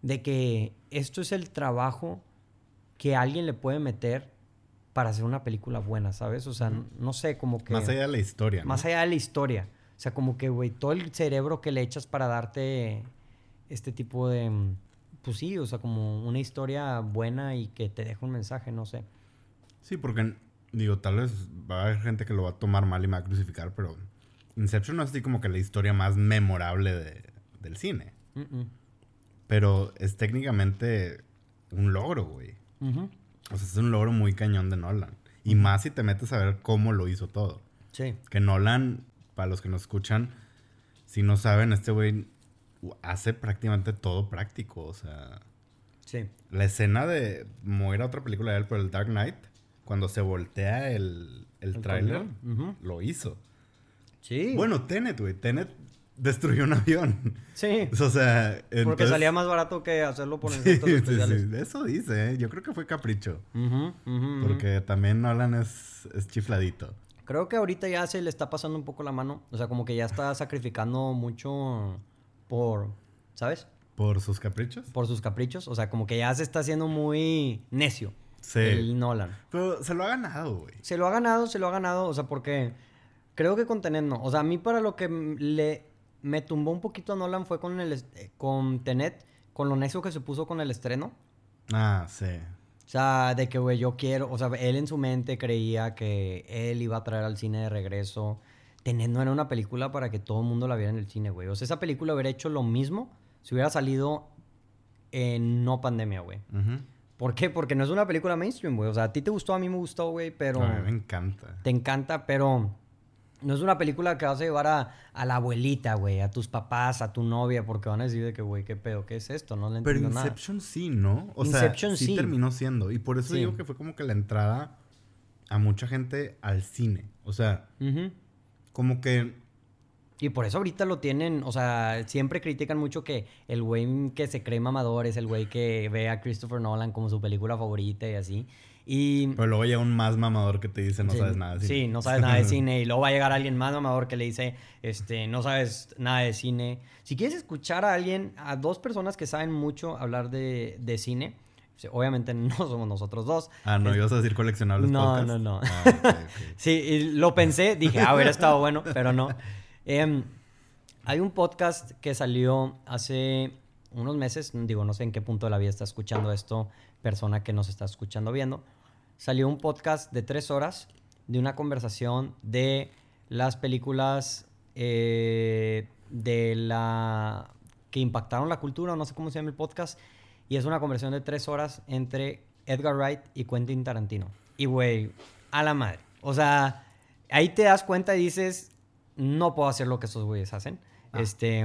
de que esto es el trabajo que alguien le puede meter para hacer una película buena, ¿sabes? O sea, no sé, como que... Más allá de la historia. Más allá de la historia. O sea, como que, güey, todo el cerebro que le echas para darte este tipo de pues sí, o sea, como una historia buena y que te deja un mensaje, no sé. Sí, porque, digo, tal vez va a haber gente que lo va a tomar mal y me va a crucificar, pero Inception no es así como que la historia más memorable del cine. Pero es técnicamente un logro, güey. O sea, es un logro muy cañón de Nolan. Y más si te metes a ver cómo lo hizo todo. Sí. Que Nolan, para los que nos escuchan, si no saben, este güey hace prácticamente todo práctico, o sea... Sí. La escena de mover a otra película de él por el Dark Knight, cuando se voltea el, el, tráiler, lo hizo. Sí. Bueno, Tenet, güey. Tenet destruyó un avión. Sí. O sea, Porque salía más barato que hacerlo por efectos especiales. Sí, Eso dice, ¿eh? Yo creo que fue capricho. Porque también Nolan es, es chifladito. Creo que ahorita ya se le está pasando un poco la mano. O sea, como que ya está sacrificando mucho por, ¿sabes? ¿Por sus caprichos? Por sus caprichos. O sea, como que ya se está haciendo muy necio. Sí. El Nolan. Pero se lo ha ganado, güey. Se lo ha ganado, se lo ha ganado. O sea, porque creo que con Tenet no. O sea, a mí para lo que le me tumbó un poquito a Nolan fue con el con Tenet, con lo necio que se puso con el estreno. Ah, sí. O sea, de que, güey, yo quiero. O sea, él en su mente creía que él iba a traer al cine de regreso Tenet no era una película para que todo el mundo la viera en el cine, güey. O sea, esa película hubiera hecho lo mismo si hubiera salido en no pandemia, güey. ¿Por qué? Porque no es una película mainstream, güey. O sea, a ti te gustó, a mí me gustó, güey, pero... A mí me encanta. Te encanta, pero... No es una película que vas a llevar a, la abuelita, güey, a tus papás, a tu novia, porque van a decir de que, güey, qué pedo, qué es esto, no le entiendo Pero Inception sí, ¿no? O Inception sea, sí, terminó siendo. Y por eso digo que fue como que la entrada a mucha gente al cine. O sea, como que... Y por eso ahorita lo tienen, o sea, siempre critican mucho que el güey que se cree mamador es el güey que ve a Christopher Nolan como su película favorita y así. Y... Pero luego llega un más mamador que te dice no sabes nada de cine. Sí, no sabes nada de cine. Y luego va a llegar alguien más mamador que le dice, este, no sabes nada de cine. Si quieres escuchar a alguien, a dos personas que saben mucho hablar de, de cine, Obviamente no somos nosotros dos. Ah, no, ibas a decir coleccionables. No, no, no. Ah, sí, lo pensé, dije, ah, hubiera estado bueno, pero no. Em, hay un podcast que salió hace unos meses, digo, no sé en qué punto de la vida está escuchando esto, persona que nos está escuchando viendo. Salió un podcast de tres horas de una conversación de las películas eh, de la que impactaron la cultura, no sé cómo se llama el podcast, y es una conversación de tres horas entre Edgar Wright y Quentin Tarantino. Y, güey, a la madre. O sea, ahí te das cuenta y dices, no puedo hacer lo que esos güeyes hacen. Ah. Este,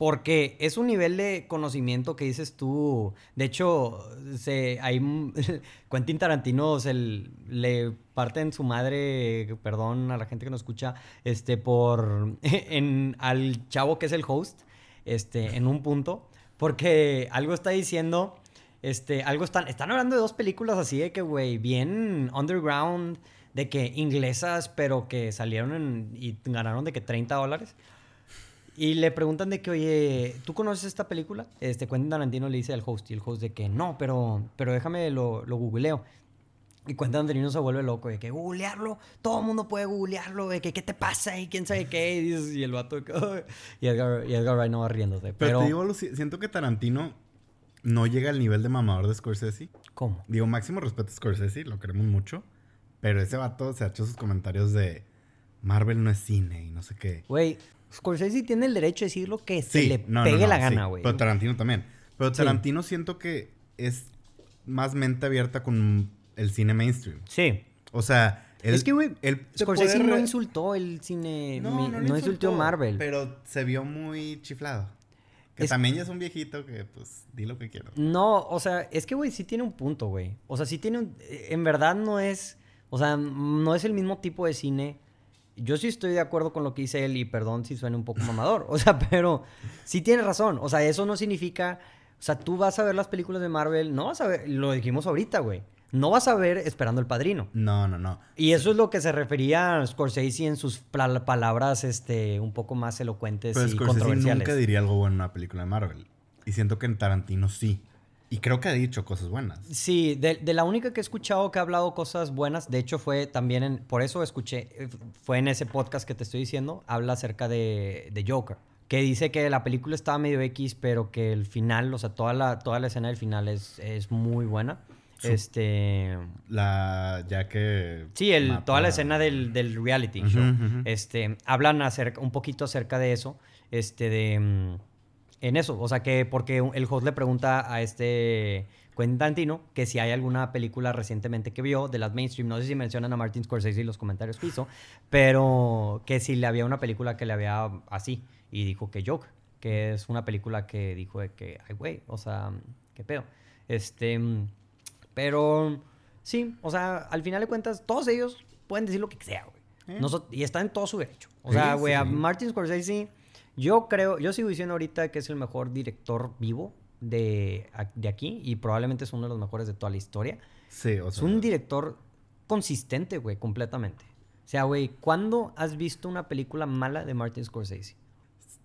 porque es un nivel de conocimiento que dices tú. De hecho, se, hay, Quentin Tarantino se le parten su madre, perdón a la gente que nos escucha, este, por. En, al chavo que es el host, este, en un punto. Porque algo está diciendo. Este, algo están. Están hablando de dos películas así de que, güey, bien underground, de que inglesas, pero que salieron y ganaron de que 30 dólares. Y le preguntan de que, oye, ¿tú conoces esta película? Este, Quentin Tarantino le dice al host, y el host de que, no, pero, pero déjame lo, lo googleo. Y Quentin Tarantino se vuelve loco de que googlearlo, todo el mundo puede googlearlo, de que qué te pasa y quién sabe qué. Y, el vato de que, y, Edgar, y Edgar Wright no va riéndose. Pero, te digo, siento que Tarantino no llega al nivel de mamador de Scorsese. ¿Cómo? Digo, máximo respeto a Scorsese, lo queremos mucho. Pero ese vato se ha hecho sus comentarios de Marvel no es cine y no sé qué. Güey, Scorsese tiene el derecho de decir lo que se le pegue la gana, güey. Pero Tarantino también. Pero Tarantino siento que es más mente abierta con el cine mainstream. Sí. O sea, es que, güey, Scorsese no insultó el cine. No, no, no insultó, Marvel. Pero se vio muy chiflado. Que también ya es un viejito que, pues, di lo que quiero. No, o sea, es que, güey, sí tiene un punto, güey. O sea, sí tiene un... En verdad no es... O sea, no es el mismo tipo de cine yo sí estoy de acuerdo con lo que dice él y perdón si suena un poco mamador, o sea, pero sí tiene razón, o sea, eso no significa, o sea, tú vas a ver las películas de Marvel, no vas a ver, lo dijimos ahorita, güey. No vas a ver esperando el padrino. No, no, no. Y eso es lo que se refería a Scorsese en sus palabras este, un poco más elocuentes Pero y Scorsese controversiales. nunca diría algo bueno en una película de Marvel. Y siento que en Tarantino sí. Y creo que ha dicho cosas buenas. Sí, de, la única que he escuchado que ha hablado cosas buenas, de hecho fue también en, por eso escuché, eh, fue en ese podcast que te estoy diciendo, habla acerca de, Joker, que dice que la película estaba medio X, pero que el final, o sea, toda la, toda la escena del final es, es muy buena. este. La. Ya que. Sí, el, toda la escena del, reality show. Este. Hablan acerca, un poquito acerca de eso. Este, de mm, en eso. O sea, que porque el host le pregunta a este Quentin Tarantino que si hay alguna película recientemente que vio de las mainstream. No sé si mencionan a Martin Scorsese y los comentarios que hizo, pero que si le había una película que le había así. Y dijo que Joke, que es una película que dijo de que, ay, güey, o sea, qué pedo. Este, pero sí, o sea, al final de cuentas, todos ellos pueden decir lo que sea, güey. Eh. y están en todo su derecho. O sea, güey, a Martin Scorsese yo creo, yo sigo diciendo ahorita que es el mejor director vivo de, de aquí y probablemente es uno de los mejores de toda la historia. Sí, o sea. Es un director consistente, güey, completamente. O sea, güey, ¿cuándo has visto una película mala de Martin Scorsese?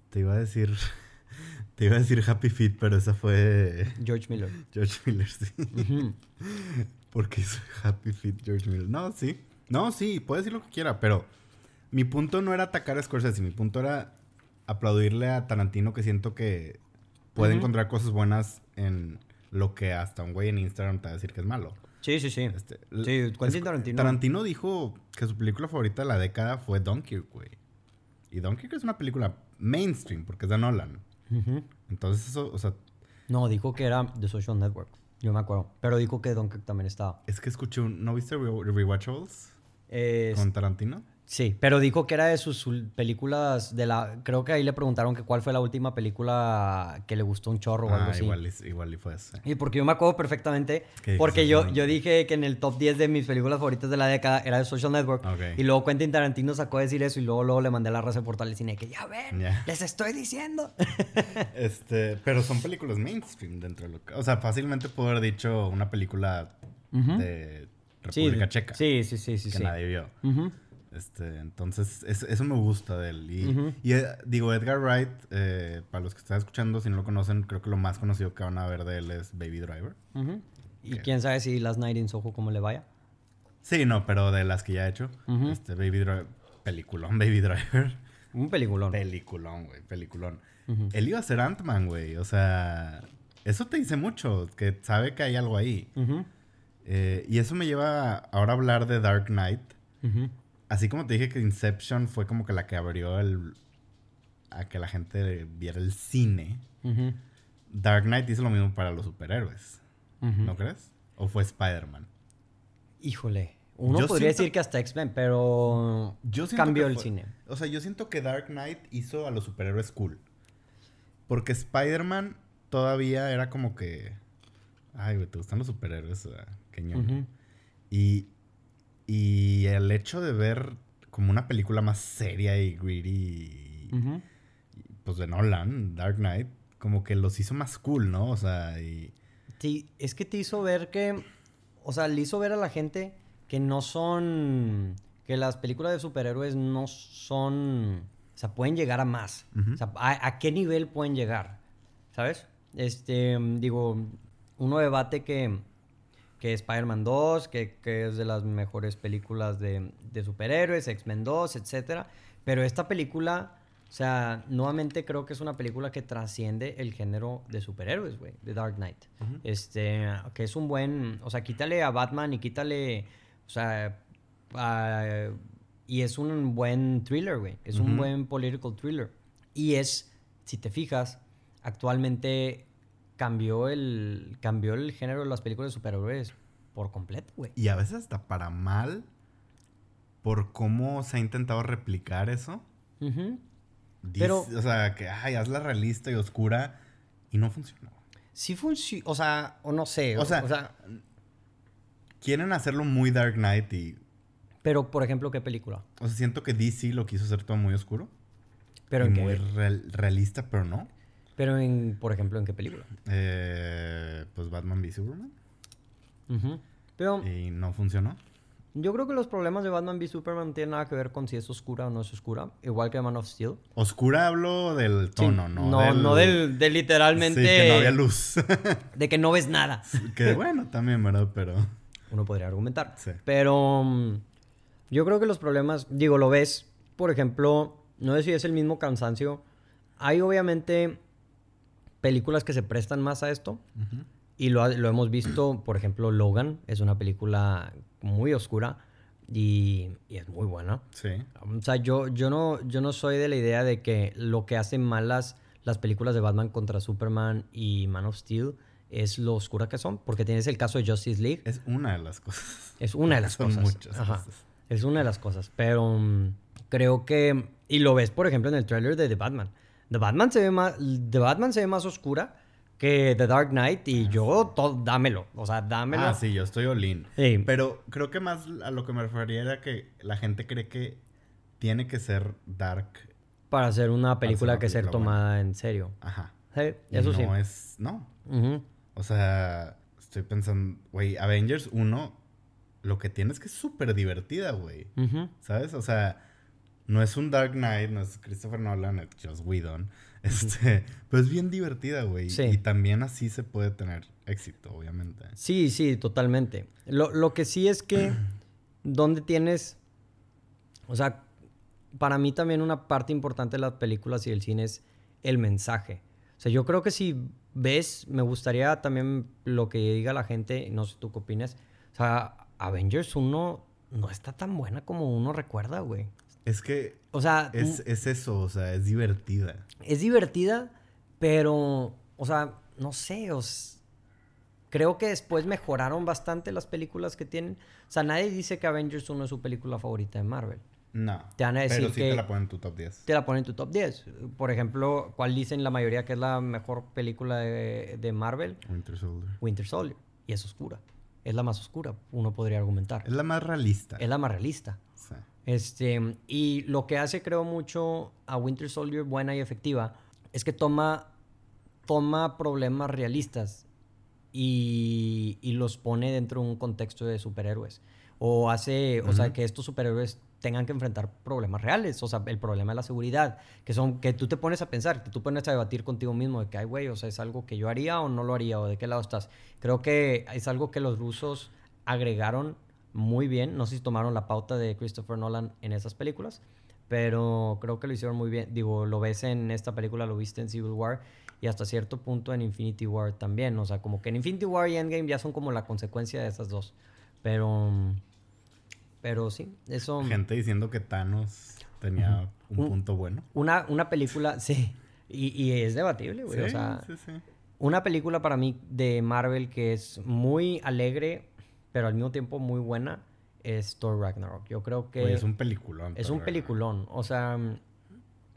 Te iba a decir. Te iba a decir Happy Feet, pero esa fue. George Miller. George Miller, sí. Porque es Happy Feet, George Miller. No, sí. No, sí, puede decir lo que quiera, pero mi punto no era atacar a Scorsese, mi punto era aplaudirle a Tarantino que siento que puede encontrar cosas buenas en lo que hasta un güey en Instagram te va a decir que es malo. Sí, sí, sí. Este, sí, Tarantino. Tarantino dijo que su película favorita de la década fue Dunkirk, güey. Y Dunkirk es una película mainstream porque es de Nolan. Entonces eso, o sea... No, dijo que era The Social Network. Yo me acuerdo. Pero dijo que Dunkirk también estaba. Es que escuché un... ¿No viste Rewatchables? ¿Con Tarantino? Sí, pero dijo que era de sus películas de la... Creo que ahí le preguntaron que cuál fue la última película que le gustó un chorro o algo ah, así. Igual, igual y fue ese. Y porque yo me acuerdo perfectamente, porque yo, yo dije que en el top 10 de mis películas favoritas de la década era de Social Network. Y luego Quentin Tarantino sacó a decir eso y luego, luego le mandé la raza de portal de cine que ya ven, les estoy diciendo. este, pero son películas mainstream dentro de lo que... O sea, fácilmente puedo haber dicho una película de República Checa. Sí, sí, sí, sí. Que nadie vio. Este, entonces, eso me gusta de él. Y, eh, digo, Edgar Wright, eh, para los que están escuchando, si no lo conocen, creo que lo más conocido que van a ver de él es Baby Driver. Y quién sabe si Last Night in Soho cómo le vaya. Sí, no, pero de las que ya he hecho. este, Baby Driver, peliculón, Baby Driver. Un peliculón. Peliculón, güey, peliculón. Él iba a ser Ant-Man, güey. O sea, eso te dice mucho, que sabe que hay algo ahí. Eh, y eso me lleva ahora a hablar de Dark Knight así como te dije que Inception fue como que la que abrió el a que la gente viera el cine, Dark Knight hizo lo mismo para los superhéroes. ¿No crees? ¿O fue Spider-Man? Híjole. Uno podría decir que hasta X-Men, pero yo cambió el cine. O sea, yo siento que Dark Knight hizo a los superhéroes cool. Porque Spider-Man todavía era como que. Ay, güey, te gustan los superhéroes, qué ñoño. Y. Y el hecho de ver como una película más seria y gritty. pues de Nolan, Dark Knight, como que los hizo más cool, ¿no? O sea, y. Sí, es que te hizo ver que. O sea, le hizo ver a la gente que no son. que las películas de superhéroes no son. O sea, pueden llegar a más. O sea, ¿a, qué nivel pueden llegar? ¿Sabes? Este, digo, uno debate que, que Spider-Man 2, que, que, es de las mejores películas de, de superhéroes, X-Men 2, etc. Pero esta película o sea, nuevamente creo que es una película que trasciende el género de superhéroes, güey, de Dark Knight. Este, que es un buen, o sea, quítale a Batman y quítale, o sea, y es un buen thriller, güey. Es un buen political thriller. Y es, si te fijas, actualmente cambió el, cambió el género de las películas de superhéroes por completo, güey. Y a veces hasta para mal, por cómo se ha intentado replicar eso. Pero, o sea, que, ay, hazla realista y oscura y no funcionó. Sí funcionó, o sea, o no sé. O, sea, quieren hacerlo muy Dark Knight y... Pero, por ejemplo, ¿qué película? O sea, siento que DC lo quiso hacer todo muy oscuro. Pero en muy realista, pero no. Pero, en, por ejemplo, ¿en qué película? Eh, pues Batman v Superman. Pero... Y no funcionó. Yo creo que los problemas de Batman v Superman tienen nada que ver con si es oscura o no es oscura. Igual que Man of Steel. Oscura hablo del tono, ¿no? No, no del, de literalmente... Sí, que no había luz. de que no ves nada. que bueno, también, ¿verdad? Pero... Uno podría argumentar. Sí. Pero mm, yo creo que los problemas... Digo, lo ves, por ejemplo... No sé si es el mismo cansancio. Hay obviamente películas que se prestan más a esto. Y lo, lo hemos visto, por ejemplo, Logan es una película muy oscura y, es muy buena. Sí. O sea, yo, yo, no, yo no soy de la idea de que lo que hacen malas las películas de Batman contra Superman y Man of Steel es lo oscura que son, porque tienes el caso de Justice League. Es una de las cosas. Es una de las son cosas. Muchas cosas. Es una de las cosas, pero mm, creo que y lo ves, por ejemplo, en el trailer de The Batman. The Batman se ve más The Batman se ve más oscura que The Dark Knight y yo, todo, dámelo. O sea, dámelo. Ah, sí, yo estoy all Pero creo que más a lo que me refería era que la gente cree que tiene que ser dark. Para hacer una película que ser tomada en serio. Ajá. Sí, eso sí. No es. No. O sea, estoy pensando, güey, Avengers 1, lo que tiene es que es súper divertida, güey. ¿Sabes? O sea, no es un Dark Knight, no es Christopher Nolan, es Joss Whedon. Este, pues bien divertida, güey. Y también así se puede tener éxito, obviamente. Sí, sí, totalmente. Lo, que sí es que, ¿dónde tienes? O sea, para mí también una parte importante de las películas y del cine es el mensaje. O sea, yo creo que si ves, me gustaría también lo que diga la gente, no sé tú qué opinas. O sea, Avengers 1 no está tan buena como uno recuerda, güey. Es que. O sea. Es, eso, o sea, es divertida. Es divertida, pero. O sea, no sé. Os, creo que después mejoraron bastante las películas que tienen. O sea, nadie dice que Avengers 1 es su película favorita de Marvel. No. Te van a decir pero sí te la ponen en tu top 10. Te la ponen en tu top 10. Por ejemplo, ¿cuál dicen la mayoría que es la mejor película de, de Marvel? Winter Soldier. Winter Soldier. Y es oscura. Es la más oscura, uno podría argumentar. Es la más realista. Es la más realista. Este, y lo que hace, creo mucho, a Winter Soldier buena y efectiva es que toma, toma problemas realistas y, y los pone dentro de un contexto de superhéroes. O hace, o sea, que estos superhéroes tengan que enfrentar problemas reales, o sea, el problema de la seguridad, que son que tú te pones a pensar, que tú pones a debatir contigo mismo de que, ay, güey, o sea, es algo que yo haría o no lo haría, o de qué lado estás. Creo que es algo que los rusos agregaron muy bien. No sé si tomaron la pauta de Christopher Nolan en esas películas, pero creo que lo hicieron muy bien. Digo, lo ves en esta película, lo viste en Civil War y hasta cierto punto en Infinity War también. O sea, como que en Infinity War y Endgame ya son como la consecuencia de esas dos. Pero, pero sí, eso. Gente diciendo que Thanos tenía un, punto bueno. Una, una película, sí. Y, y es debatible, güey. o sea, sí, sí. Una película para mí de Marvel que es muy alegre, pero al mismo tiempo muy buena, es Thor Ragnarok. Yo creo que... es un peliculón. Es un peliculón. O sea,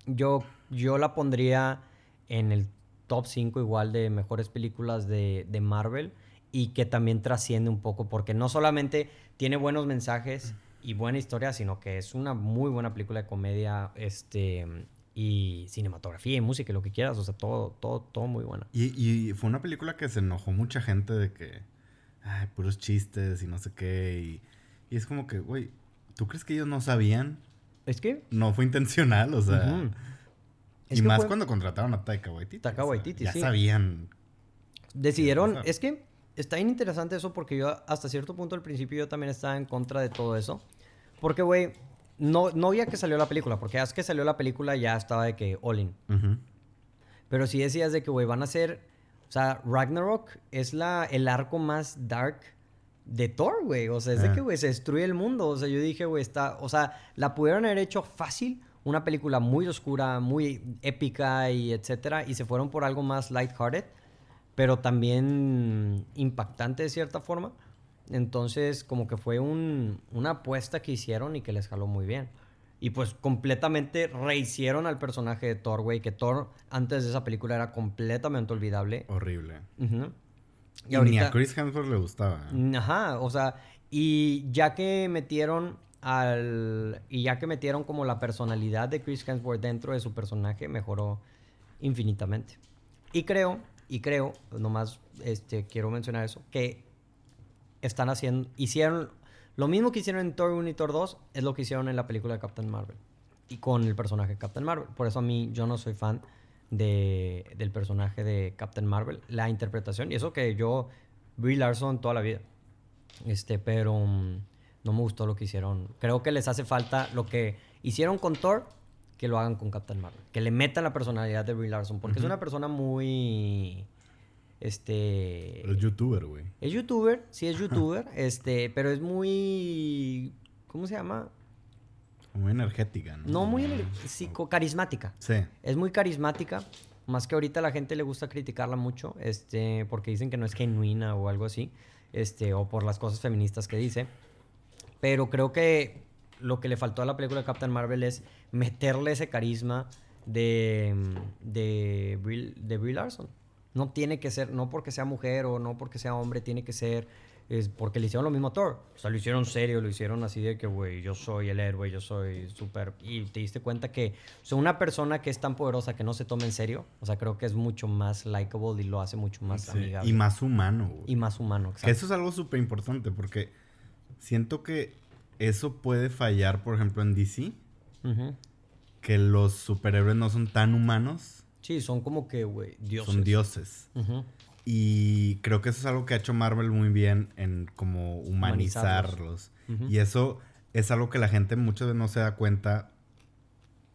yo, yo la pondría en el top 5 igual de mejores películas de, de, Marvel y que también trasciende un poco porque no solamente tiene buenos mensajes y buena historia, sino que es una muy buena película de comedia este, y cinematografía y música y lo que quieras, o sea, todo, todo, todo muy bueno. Y, y fue una película que se enojó mucha gente de que, ay, puros chistes y no sé qué, y, y es como que, güey, ¿tú crees que ellos no sabían? Es que... No fue intencional, o sea... Y más cuando contrataron a Taika Waititi. Taika Waititi, ya sabían. Decidieron, es que está bien interesante eso porque yo hasta cierto punto al principio yo también estaba en contra de todo eso. Porque, güey, no, no había que salió la película, porque hasta que salió la película ya estaba de que all in. Pero sí decías de que, güey, van a ser, o sea, Ragnarok es la, el arco más dark de Thor, güey. O sea, es de ah. que, güey, se destruye el mundo. O sea, yo dije, güey, está, o sea, la pudieron haber hecho fácil una película muy oscura, muy épica y etcétera, y se fueron por algo más lighthearted, pero también impactante de cierta forma. Entonces, como que fue un, una apuesta que hicieron y que les jaló muy bien. Y pues completamente rehicieron al personaje de Thor, güey, que Thor antes de esa película era completamente olvidable. Horrible. y, ni a Chris Hemsworth le gustaba. Ajá, o sea, y ya que metieron al, y ya que metieron como la personalidad de Chris Hemsworth dentro de su personaje, mejoró infinitamente. Y creo, y creo, nomás este, quiero mencionar eso, que están haciendo, hicieron lo mismo que hicieron en Thor 1 y Thor 2, es lo que hicieron en la película de Captain Marvel. Y con el personaje de Captain Marvel. Por eso a mí, yo no soy fan de, del personaje de Captain Marvel. La interpretación, y eso que yo, Brie Larson toda la vida. Este, pero mm, no me gustó lo que hicieron. Creo que les hace falta lo que hicieron con Thor, que lo hagan con Captain Marvel. Que le metan la personalidad de Brie Larson, porque es una persona muy... Este... es youtuber, güey. Es youtuber, sí es youtuber, este, pero es muy... ¿Cómo se llama? Muy energética, ¿no? No, muy sí, carismática. Sí. Es muy carismática. Más que ahorita la gente le gusta criticarla mucho, este, porque dicen que no es genuina o algo así, este, o por las cosas feministas que dice. Pero creo que lo que le faltó a la película de Captain Marvel es meterle ese carisma de, de, Brie, Larson. No tiene que ser, no porque sea mujer o no porque sea hombre, tiene que ser, es porque le hicieron lo mismo a Thor. O sea, lo hicieron serio, lo hicieron así de que, güey, yo soy el héroe, yo soy súper... Y te diste cuenta que, o sea, una persona que es tan poderosa que no se toma en serio, o sea, creo que es mucho más likable y lo hace mucho más amigable. Y más humano. Y más humano, exacto. Eso es algo súper importante porque siento que eso puede fallar, por ejemplo, en DC. Que los superhéroes no son tan humanos. Sí, son como que, güey, dioses. Son dioses. Y creo que eso es algo que ha hecho Marvel muy bien en como humanizarlos. Y eso es algo que la gente muchas veces no se da cuenta,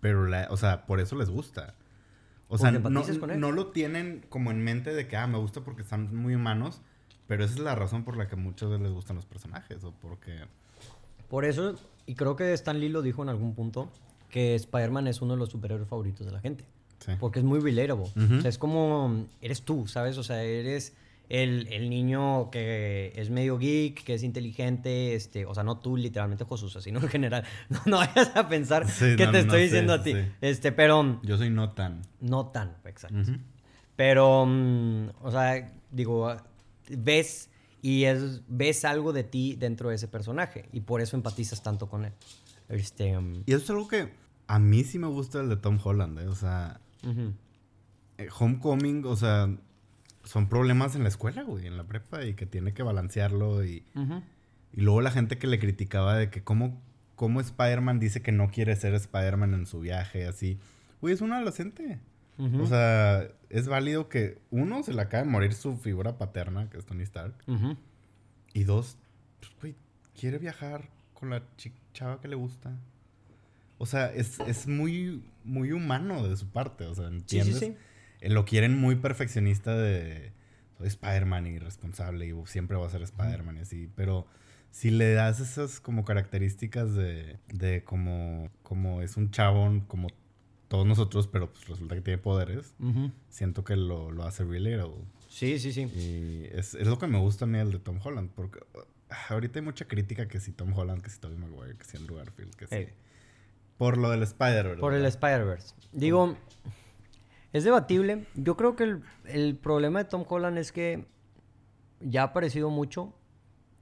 pero, la, o sea, por eso les gusta. O sea, no, no, lo tienen como en mente de que, ah, me gusta porque están muy humanos, pero esa es la razón por la que muchos les gustan los personajes, o porque... Por eso, y creo que Stan Lee lo dijo en algún punto, que Spider-Man es uno de los superhéroes favoritos de la gente. Sí. Porque es muy relatable. O sea, es como, eres tú, ¿sabes? O sea, eres el, el, niño que es medio geek, que es inteligente, este, o sea, no tú literalmente Josusa, sino en general. No, vayas a pensar que te estoy diciendo a ti. Este, pero... Yo soy no tan. No tan, exacto. Pero, mm, o sea, digo, ves y es, ves algo de ti dentro de ese personaje y por eso empatizas tanto con él. Este, um, y eso es algo que a mí sí me gusta el de Tom Holland, ¿eh? o sea, eh, Homecoming, o sea, son problemas en la escuela, güey, en la prepa y que tiene que balancearlo y, y luego la gente que le criticaba de que cómo, cómo Spider-Man dice que no quiere ser Spider-Man en su viaje, así, güey, es un adolescente. O sea, es válido que uno se le acaba de morir su figura paterna, que es Tony Stark. Y dos, pues, güey, quiere viajar con la chava que le gusta. O sea, es, muy, muy humano de su parte. O sea, ¿entiendes? Sí, sí, eh, Lo quieren muy perfeccionista de soy Spider-Man y responsable y siempre va a ser Spider-Man y así. Pero si le das esas como características de, de como, como es un chabón, como todos nosotros, pero pues resulta que tiene poderes, siento que lo, lo hace relatable. Sí, sí, sí. Y es, es, lo que me gusta a mí el de Tom Holland, porque ah, ahorita hay mucha crítica que si Tom Holland, que si Tobey Maguire, que si Andrew Garfield, que si... Por lo del Spider-Verse. Por el Spider-Verse. Digo, es debatible. Yo creo que el, el problema de Tom Holland es que ya ha aparecido mucho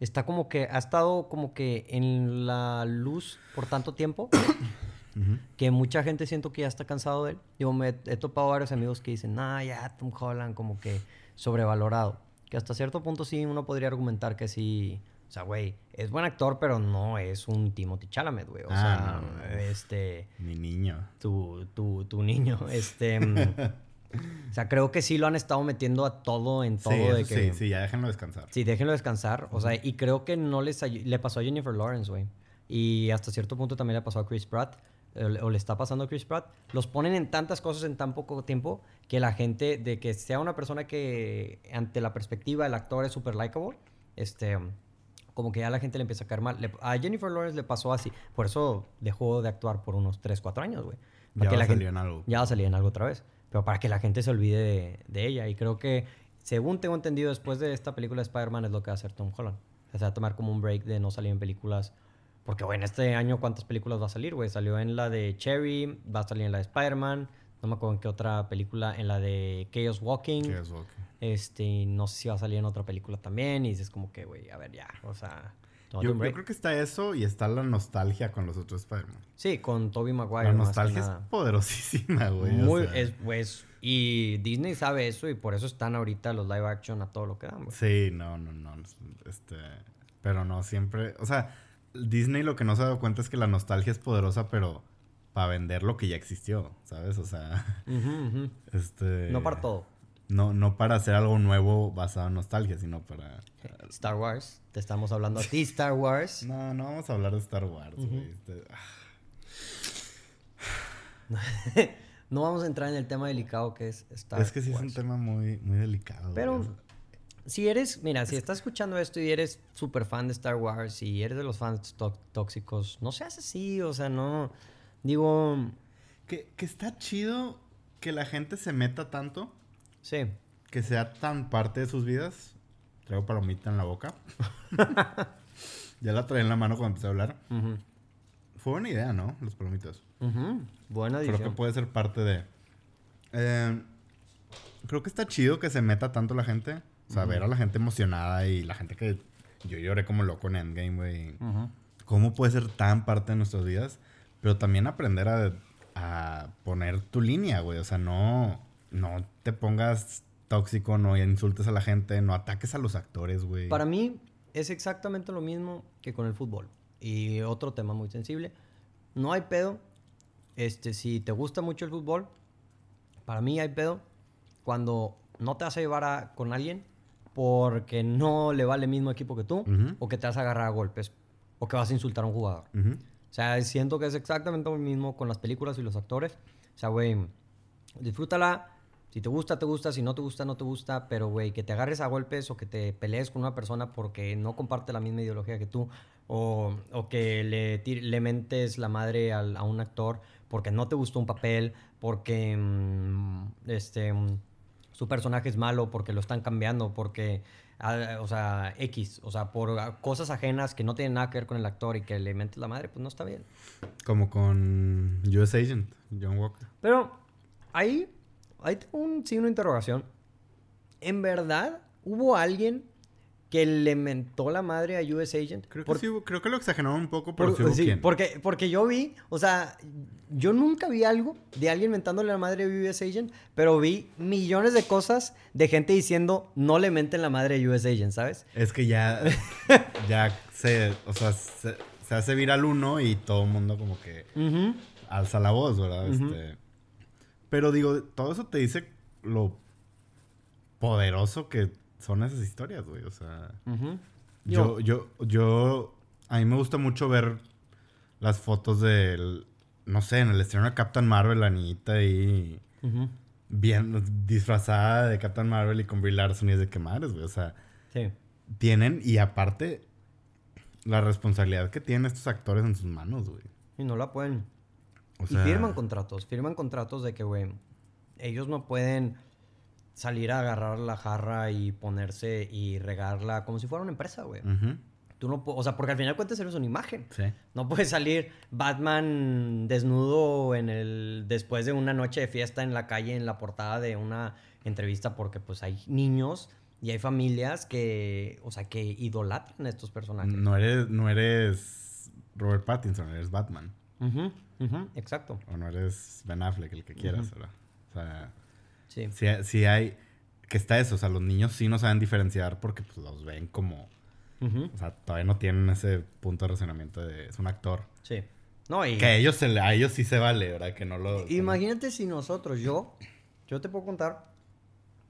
está como que ha estado como que en la luz por tanto tiempo que mucha gente siento que ya está cansado de él. Digo, me he topado varios amigos que dicen, ah, ya Tom Holland como que sobrevalorado. Que hasta cierto punto sí uno podría argumentar que sí. O sea, güey, es buen actor, pero no es un Timothy Chalamet, güey. O ah, sea, este... Mi niño. Tu, tu, tu niño. Este... Mm, o sea, creo que sí lo han estado metiendo a todo en todo. Sí, sí, sí, ya déjenlo descansar. Sí, déjenlo descansar. O sea, y creo que no les... Le pasó a Jennifer Lawrence, güey. Y hasta cierto punto también le pasó a Chris Pratt o le está pasando a Chris Pratt, los ponen en tantas cosas en tan poco tiempo que la gente, de que sea una persona que ante la perspectiva del actor es súper likable, este, como que ya la gente le empieza a caer mal. a Jennifer Lawrence le pasó así, por eso dejó de actuar por unos 3, 4 años, güey. Ya va a salir en algo. Ya va a salir en algo otra vez, pero para que la gente se olvide de, ella. Y creo que, según tengo entendido, después de esta película de Spider-Man es lo que va a hacer Tom Holland. O sea, va a tomar como un break de no salir en películas porque, en este año, ¿cuántas películas va a salir, güey? Salió en la de Cherry, va a salir en la de Spider-Man. No me acuerdo en qué otra película, en la de Chaos Walking. Chaos Walking. Este, no sé si va a salir en otra película también. Y dices como que, güey, a ver, ya, o sea... Yo, creo que está eso y está la nostalgia con los otros Spider-Man. Sí, con Tobey Maguire. La nostalgia es poderosísima, güey. Muy, es, pues, y Disney sabe eso y por eso están ahorita los live action a todo lo que dan, güey. Sí, no, no, no. Este, pero no, siempre, o sea Disney lo que no se ha dado cuenta es que la nostalgia es poderosa, pero para vender lo que ya existió, ¿sabes? O sea, este... No para todo. No, no para hacer algo nuevo basado en nostalgia, sino para... Star Wars, te estamos hablando a ti, Star Wars. No, no vamos a hablar de Star Wars, este, no vamos a entrar en el tema delicado que es Star Wars. Es que sí es un tema muy, muy delicado. Pero si eres, mira, si estás escuchando esto y eres súper fan de Star Wars y eres de los fans tóxicos, no seas así, o sea, no. Digo. Que, que está chido que la gente se meta tanto. Sí. Que sea tan parte de sus vidas. Traigo palomita en la boca. ya la traía en la mano cuando empecé a hablar. Fue buena idea, ¿no? Los palomitas. Buena idea. Creo que puede ser parte de. Eh, creo que está chido que se meta tanto la gente. O sea, ver a la gente emocionada y la gente que yo lloré como loco en Endgame, güey. ¿Cómo puede ser tan parte de nuestras vidas? Pero también aprender a, a poner tu línea, güey. O sea, no, no te pongas tóxico, no insultes a la gente, no ataques a los actores, güey. Para mí es exactamente lo mismo que con el fútbol. Y otro tema muy sensible. No hay pedo. Este, si te gusta mucho el fútbol, para mí hay pedo cuando no te vas a llevar con alguien porque no le vale el mismo equipo que tú, o que te vas a agarrar a golpes, o que vas a insultar a un jugador. O sea, siento que es exactamente lo mismo con las películas y los actores. O sea, güey, disfrútala. Si te gusta, te gusta. Si no te gusta, no te gusta. Pero, güey, que te agarres a golpes o que te pelees con una persona porque no comparte la misma ideología que tú. O, o que le, le mentes la madre a un actor porque no te gustó un papel. Porque, mm, este su personaje es malo porque lo están cambiando, porque, ah, o sea, X, o sea, por cosas ajenas que no tienen nada que ver con el actor y que le mentes la madre, pues no está bien. Como con US Agent, John Walker. Pero ahí, ahí tengo un signo de interrogación. ¿En verdad hubo alguien que le mentó la madre a US Agent. Creo que, sí, creo que lo exageraron un poco, pero sí, Porque, porque yo vi, o sea, yo nunca vi algo de alguien mentándole la madre a US Agent, pero vi millones de cosas de gente diciendo no le menten la madre a US Agent, ¿sabes? Es que ya, ya se, o sea, se, hace viral uno y todo el mundo como que alza la voz, ¿verdad? este, pero digo, todo eso te dice lo poderoso que son esas historias, güey. O sea, yo, yo, yo, a mí me gusta mucho ver las fotos del, no sé, en el estreno de Captain Marvel, la niñita ahí, bien disfrazada de Captain Marvel y con Brie Larson y es de que madres, güey. O sea, tienen, y aparte, la responsabilidad que tienen estos actores en sus manos, güey. Y no la pueden. y firman contratos, firman contratos de que, güey, ellos no pueden salir a agarrar la jarra y ponerse y regarla como si fuera una empresa, güey. Tú no o sea, porque al final cuentas eres una imagen. Sí. No puede salir Batman desnudo en el después de una noche de fiesta en la calle en la portada de una entrevista porque pues hay niños y hay familias que, o sea, que idolatran a estos personajes. No eres no eres Robert Pattinson, eres Batman. exacto. O no eres Ben Affleck, el que quieras, ¿verdad? O sea, sí. sí. hay que está eso, o sea, los niños sí no saben diferenciar porque pues los ven como o sea, todavía no tienen ese punto de razonamiento de... Es un actor. Sí. No, y... Que a ellos, se, a ellos sí se vale, ¿verdad? Que no lo... Imagínate si nosotros, yo... Yo te puedo contar...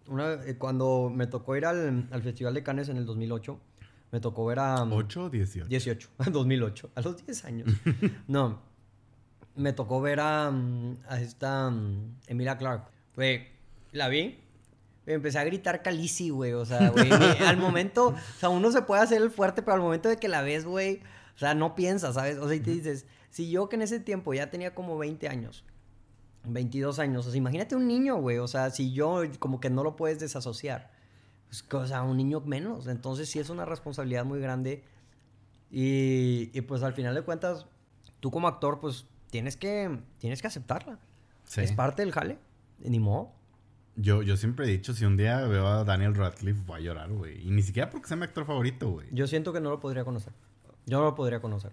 Una, eh, cuando me tocó ir al, al, Festival de Cannes en el 2008, me tocó ver a... ¿8 o 18? 18, 2008, a los 10 años. no, me tocó ver a, a esta Emilia Clark. Fue, la vi empecé a gritar Calici, güey. O sea, güey, al momento, o sea, uno se puede hacer el fuerte, pero al momento de que la ves, güey, o sea, no piensas, ¿sabes? O sea, y te dices, si yo que en ese tiempo ya tenía como 20 años, 22 años, o sea, imagínate un niño, güey, o sea, si yo como que no lo puedes desasociar, pues, o sea, un niño menos. Entonces sí es una responsabilidad muy grande. Y, y pues al final de cuentas, tú como actor, pues tienes que, tienes que aceptarla. Es parte del jale, ni modo. Yo, yo siempre he dicho, si un día veo a Daniel Radcliffe, voy a llorar, güey. Y ni siquiera porque sea mi actor favorito, güey. Yo siento que no lo podría conocer. Yo no lo podría conocer.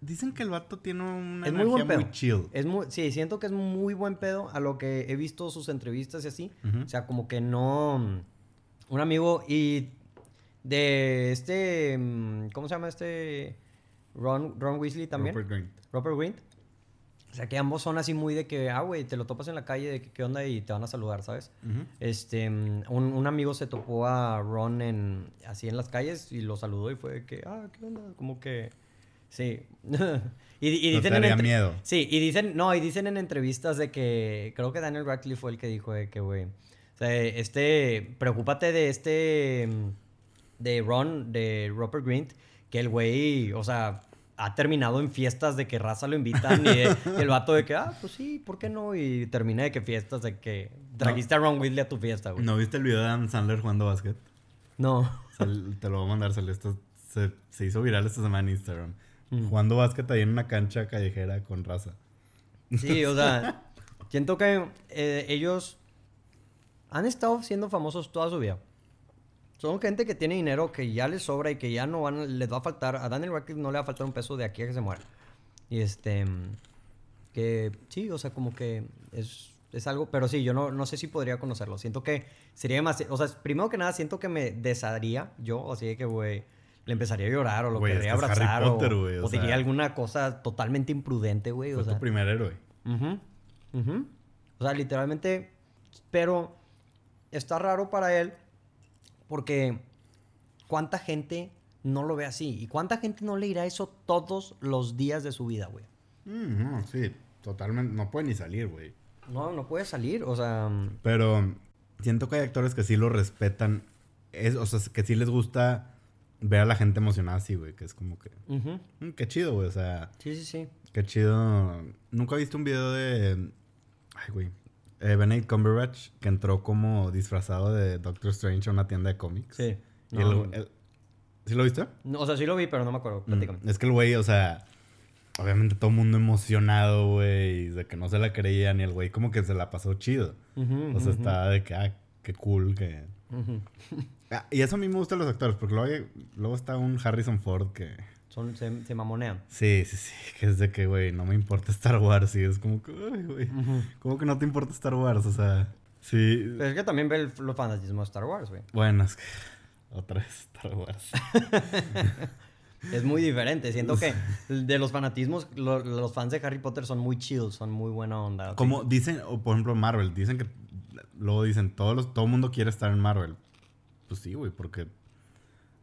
Dicen que el vato tiene una energía muy, chill. Es muy, sí, siento que es muy buen pedo a lo que he visto sus entrevistas y así. O sea, como que no... Un amigo y de este... Mm, ¿Cómo se llama este? Ron, Ron Weasley también. Robert Grint. Robert Grint. O sea, que ambos son así muy de que, ah, güey, te lo topas en la calle, de que, qué onda y te van a saludar, ¿sabes? Este, un, un, amigo se topó a Ron en, así en las calles y lo saludó y fue de que, ah, qué onda, como que, sí. y, y, dicen en miedo. Sí, y dicen, no, y dicen en entrevistas de que, creo que Daniel Radcliffe fue el que dijo de que, güey, o sea, este, preocúpate de este, de Ron, de Robert Grint, que el güey, o sea, ha terminado en fiestas de que raza lo invitan y, el vato de que, ah, pues sí, ¿por qué no? Y terminé de que fiestas de que trajiste a Ron Weasley a tu fiesta, güey. ¿No viste el video de Adam Sandler jugando básquet? No. te lo voy a mandar, se, se, hizo viral esta semana en Instagram. Mm. Jugando básquet ahí en una cancha callejera con raza. Sí, o sea, siento que eh, ellos han estado siendo famosos toda su vida. Son gente que tiene dinero que ya les sobra y que ya no van, les va a faltar. A Daniel Radcliffe no le va a faltar un peso de aquí a que se muera. Y este. Que sí, o sea, como que es, es algo. Pero sí, yo no, no sé si podría conocerlo. Siento que sería demasiado. O sea, primero que nada, siento que me desharía yo. Así que, güey, le empezaría a llorar o lo querría abrazar. o, o, diría alguna cosa totalmente imprudente, güey. Fue o sea, tu primer héroe. O sea, literalmente. Pero está raro para él porque ¿cuánta gente no lo ve así? ¿Y cuánta gente no le irá eso todos los días de su vida, güey? sí, totalmente. No puede ni salir, güey. No, no puede salir, o sea... Mm. Pero siento que hay actores que sí lo respetan. Es, o sea, que sí les gusta ver a la gente emocionada así, güey. Que es como que... Mm, qué chido, güey. O sea... Sí, sí, sí. Qué chido. Nunca he visto un video de... Ay, güey eh, Benedict Cumberbatch, que entró como disfrazado de Doctor Strange a una tienda de cómics. Sí. ¿Sí lo viste? No, o sea, sí lo vi, pero no me acuerdo. Mm, es que el güey, o sea, obviamente todo el mundo emocionado, güey, de que no se la creía, ni el güey como que se la pasó chido. o sea, estaba de que, ah, qué cool, que... Ah, y eso a mí me gustan los actores, porque luego, luego está un Harrison Ford que se, mamonean. Sí, sí, sí. Que es de que, güey, no me importa Star Wars. Y es como que, güey. ¿Cómo que no te importa Star Wars? O sea, sí. Pero es que también ve el, los fanatismo de Star Wars, güey. Bueno, es que. Otra vez Star Wars. es muy diferente. Siento que de los fanatismos, los fans de Harry Potter son muy chill, son muy buena onda. Como dicen, o por ejemplo, Marvel, dicen que. Luego dicen, todos los, todo el mundo quiere estar en Marvel. Pues sí, güey, porque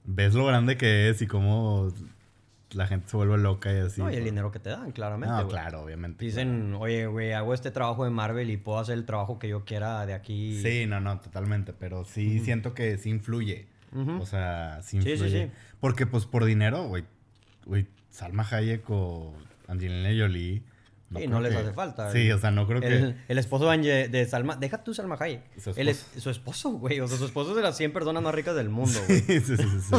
ves lo grande que es y cómo la gente se vuelve loca y así. No, y el dinero que te dan, claramente. No, claro, obviamente. Dicen, oye, güey, hago este trabajo de Marvel y puedo hacer el trabajo que yo quiera de aquí. Sí, no, no, totalmente. Pero sí siento que sí influye. O sea, sin sí, sí, sí. Porque, pues, por dinero, güey, güey, Salma Hayek o Angelina Jolie y no les hace falta. Sí, o sea, no creo que... El esposo de Salma... Deja tú Salma Hayek. Él es su esposo, güey. O sea, su esposo es de las 100 personas más ricas del mundo, güey. Sí, sí, sí, sí.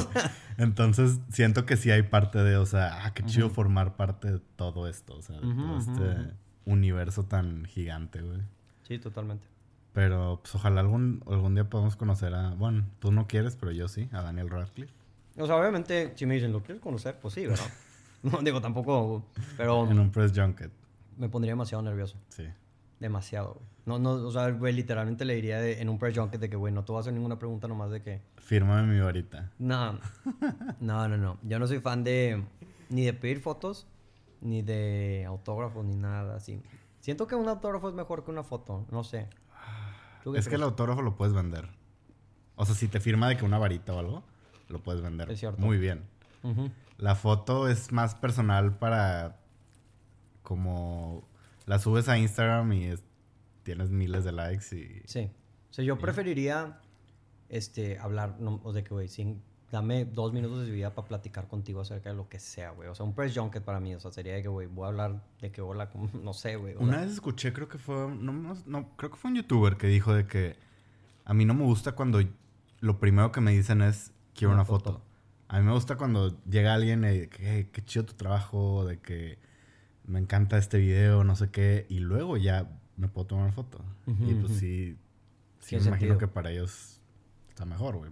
Entonces, siento que sí hay parte de... O sea, ah, qué chido formar parte de todo esto. O sea, de todo este universo tan gigante, güey. Sí, totalmente. Pero, pues, ojalá algún, algún día podamos conocer a... Bueno, tú no quieres, pero yo sí. A Daniel Radcliffe. O sea, obviamente, si me dicen, ¿lo quieres conocer? Pues sí, ¿verdad? no, digo, tampoco... Pero... En un press junket me pondría demasiado nervioso. Sí. Demasiado, No, no, o sea, güey, literalmente le diría en un press junket de que, güey, no te voy a hacer ninguna pregunta nomás de que... Fírmame mi varita. No, no, no, no. Yo no soy fan de... Ni de pedir fotos, ni de autógrafos, ni nada así. Siento que un autógrafo es mejor que una foto, no sé. Es que el autógrafo lo puedes vender. O sea, si te firma de que una varita o algo, lo puedes vender. Es cierto. Muy bien. La foto es más personal para como la subes a Instagram y tienes miles de likes y... Sí. O sea, yo preferiría este, hablar, o de que, güey, sin, dame dos minutos de vida para platicar contigo acerca de lo que sea, güey. O sea, un press junket para mí, o sea, sería de que, güey, voy a hablar de que hola, no sé, güey. Una vez escuché, creo que fue, no, no, creo que fue un youtuber que dijo de que a mí no me gusta cuando lo primero que me dicen es, quiero una, foto. A mí me gusta cuando llega alguien y que, qué chido tu trabajo, de que me encanta este video, no sé qué, y luego ya me puedo tomar foto. y pues sí, sí me imagino que para ellos está mejor, güey.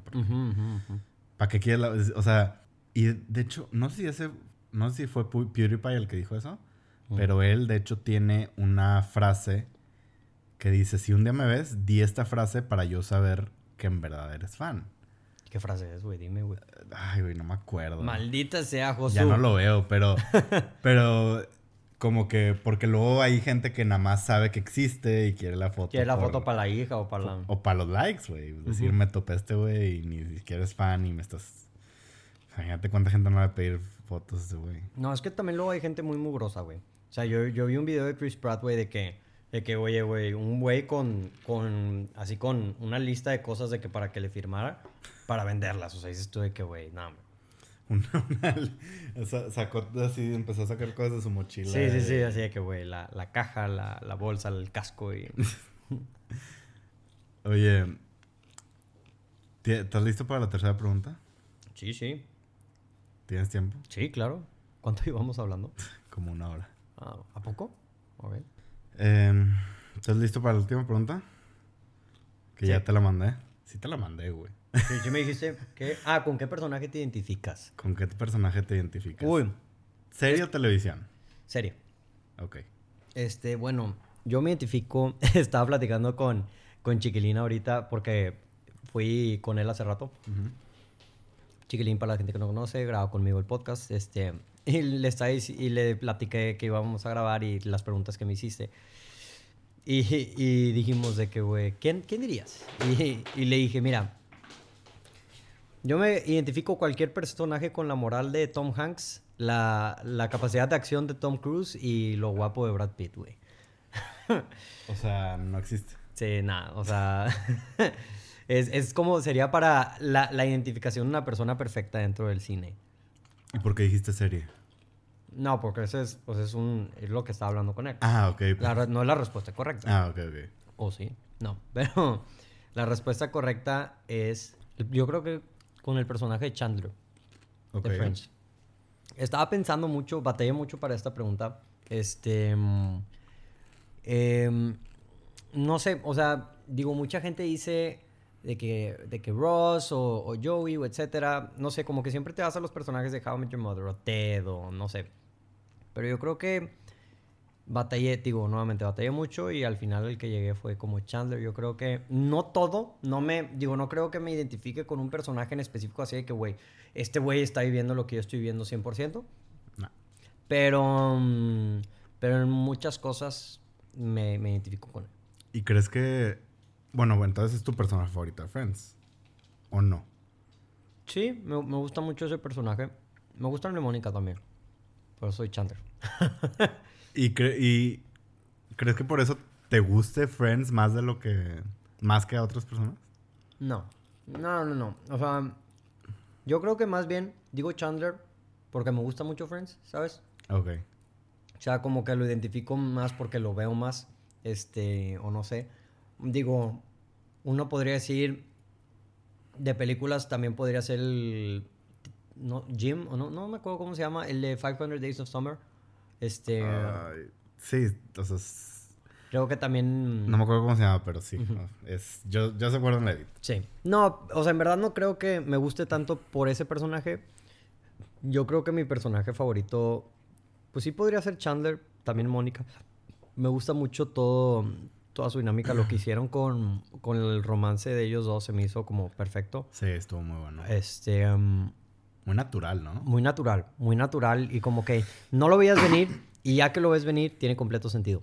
¿Para qué quieres la, O sea, y de hecho, no sé si ese, no sé si fue PewDiePie el que dijo eso, pero él de hecho tiene una frase que dice, si un día me ves, di esta frase para yo saber que en verdad eres fan. ¿Qué frase es, güey? Dime, güey. Ay, güey, no me acuerdo. Maldita sea, Josué. Ya no lo veo, pero, pero como que, porque luego hay gente que nada más sabe que existe y quiere la foto. Quiere la foto para la hija o para la... O para los likes, güey. Es decir, me topé este güey y ni siquiera es fan y me estás... Fíjate cuánta gente no va a pedir fotos de güey. No, es que también luego hay gente muy mugrosa, güey. O sea, yo, yo vi un video de Chris Pratt, güey, de que... De que, oye, güey, un güey con, con... Así con una lista de cosas de que para que le firmara... Para venderlas. O sea, dices tú de que, güey, no, una, sacó así, empezó a sacar cosas de su mochila. Sí, sí, sí, así de que, güey, la, la, caja, la, la, bolsa, el casco y... Oye, ¿estás listo para la tercera pregunta? Sí, sí. ¿Tienes tiempo? Sí, claro. ¿Cuánto íbamos hablando? Como una hora. Ah, ¿A poco? Ok. Em, ¿Estás listo para la última pregunta? Que ya te la mandé. Sí te la mandé, güey. Sí, me dijiste que... Ah, ¿con qué personaje te identificas? ¿Con qué personaje te identificas? Uy. ¿Serie o televisión? Serie. Ok. Este, bueno, yo me identifico... Estaba platicando con, con Chiquilín ahorita porque fui con él hace rato. Chiquilín, para la gente que no conoce, grabó conmigo el podcast. Este, y le, está, y le platiqué que íbamos a grabar y las preguntas que me hiciste. Y, y dijimos de que, güey, ¿quién, ¿quién dirías? Y, y le dije, mira, yo me identifico cualquier personaje con la moral de Tom Hanks, la, la capacidad de acción de Tom Cruise y lo guapo de Brad Pitt, güey. o sea, no existe. Sí, nada, o sea... es, es, como sería para la, la, identificación de una persona perfecta dentro del cine. ¿Y por qué dijiste serie? No, porque eso es, pues es, un, es lo que estaba hablando con él. Ah, ok. no es la respuesta correcta. Ah, ok, ok. O sí, no. Pero la respuesta correcta es, yo creo que con el personaje de Chandler. De Friends. Estaba pensando mucho, batallé mucho para esta pregunta. Este. Mm, em, no sé, o sea, digo, mucha gente dice de que, de que Ross o, Joey o etcétera. No sé, como que siempre te vas a los personajes de How I Met Your Mother o Ted o no sé. Pero yo creo que batallé, digo, nuevamente batallé mucho y al final el que llegué fue como Chandler. Yo creo que no todo, no me, digo, no creo que me identifique con un personaje en específico así de que, güey, este güey está viviendo lo que yo estoy viviendo 100%. No. Pero, mm, pero en muchas cosas me, me identifico con él. ¿Y crees que, bueno, entonces es tu personaje favorito de Friends? ¿O no? Sí, me, me gusta mucho ese personaje. Me gusta el de Mónica también. Pero soy Chandler. ¿Y, ¿Y crees que por eso te guste Friends más de lo que... más que a otras personas? No. No, no, no. O sea, Yo creo que más bien digo Chandler porque me gusta mucho Friends, ¿sabes? Ok. O sea, como que lo identifico más porque lo veo más, este, o no sé. Digo, uno podría decir, de películas también podría ser el, no, Jim, o no, no me acuerdo cómo se llama, el de 500 Days of Summer. Este... sí, entonces... Creo que también... No me acuerdo cómo se llama, pero sí. es, yo, yo se acuerdo en la edit. Sí. No, o sea, en verdad no creo que me guste tanto por ese personaje. Yo creo que mi personaje favorito, pues sí podría ser Chandler, también Mónica. Me gusta mucho todo, toda su dinámica. Lo que hicieron con, con el romance de ellos dos se me hizo como perfecto. Sí, estuvo muy bueno. Este... Um, muy natural, ¿no? Muy natural, muy natural y como que no lo veías venir y ya que lo ves venir tiene completo sentido.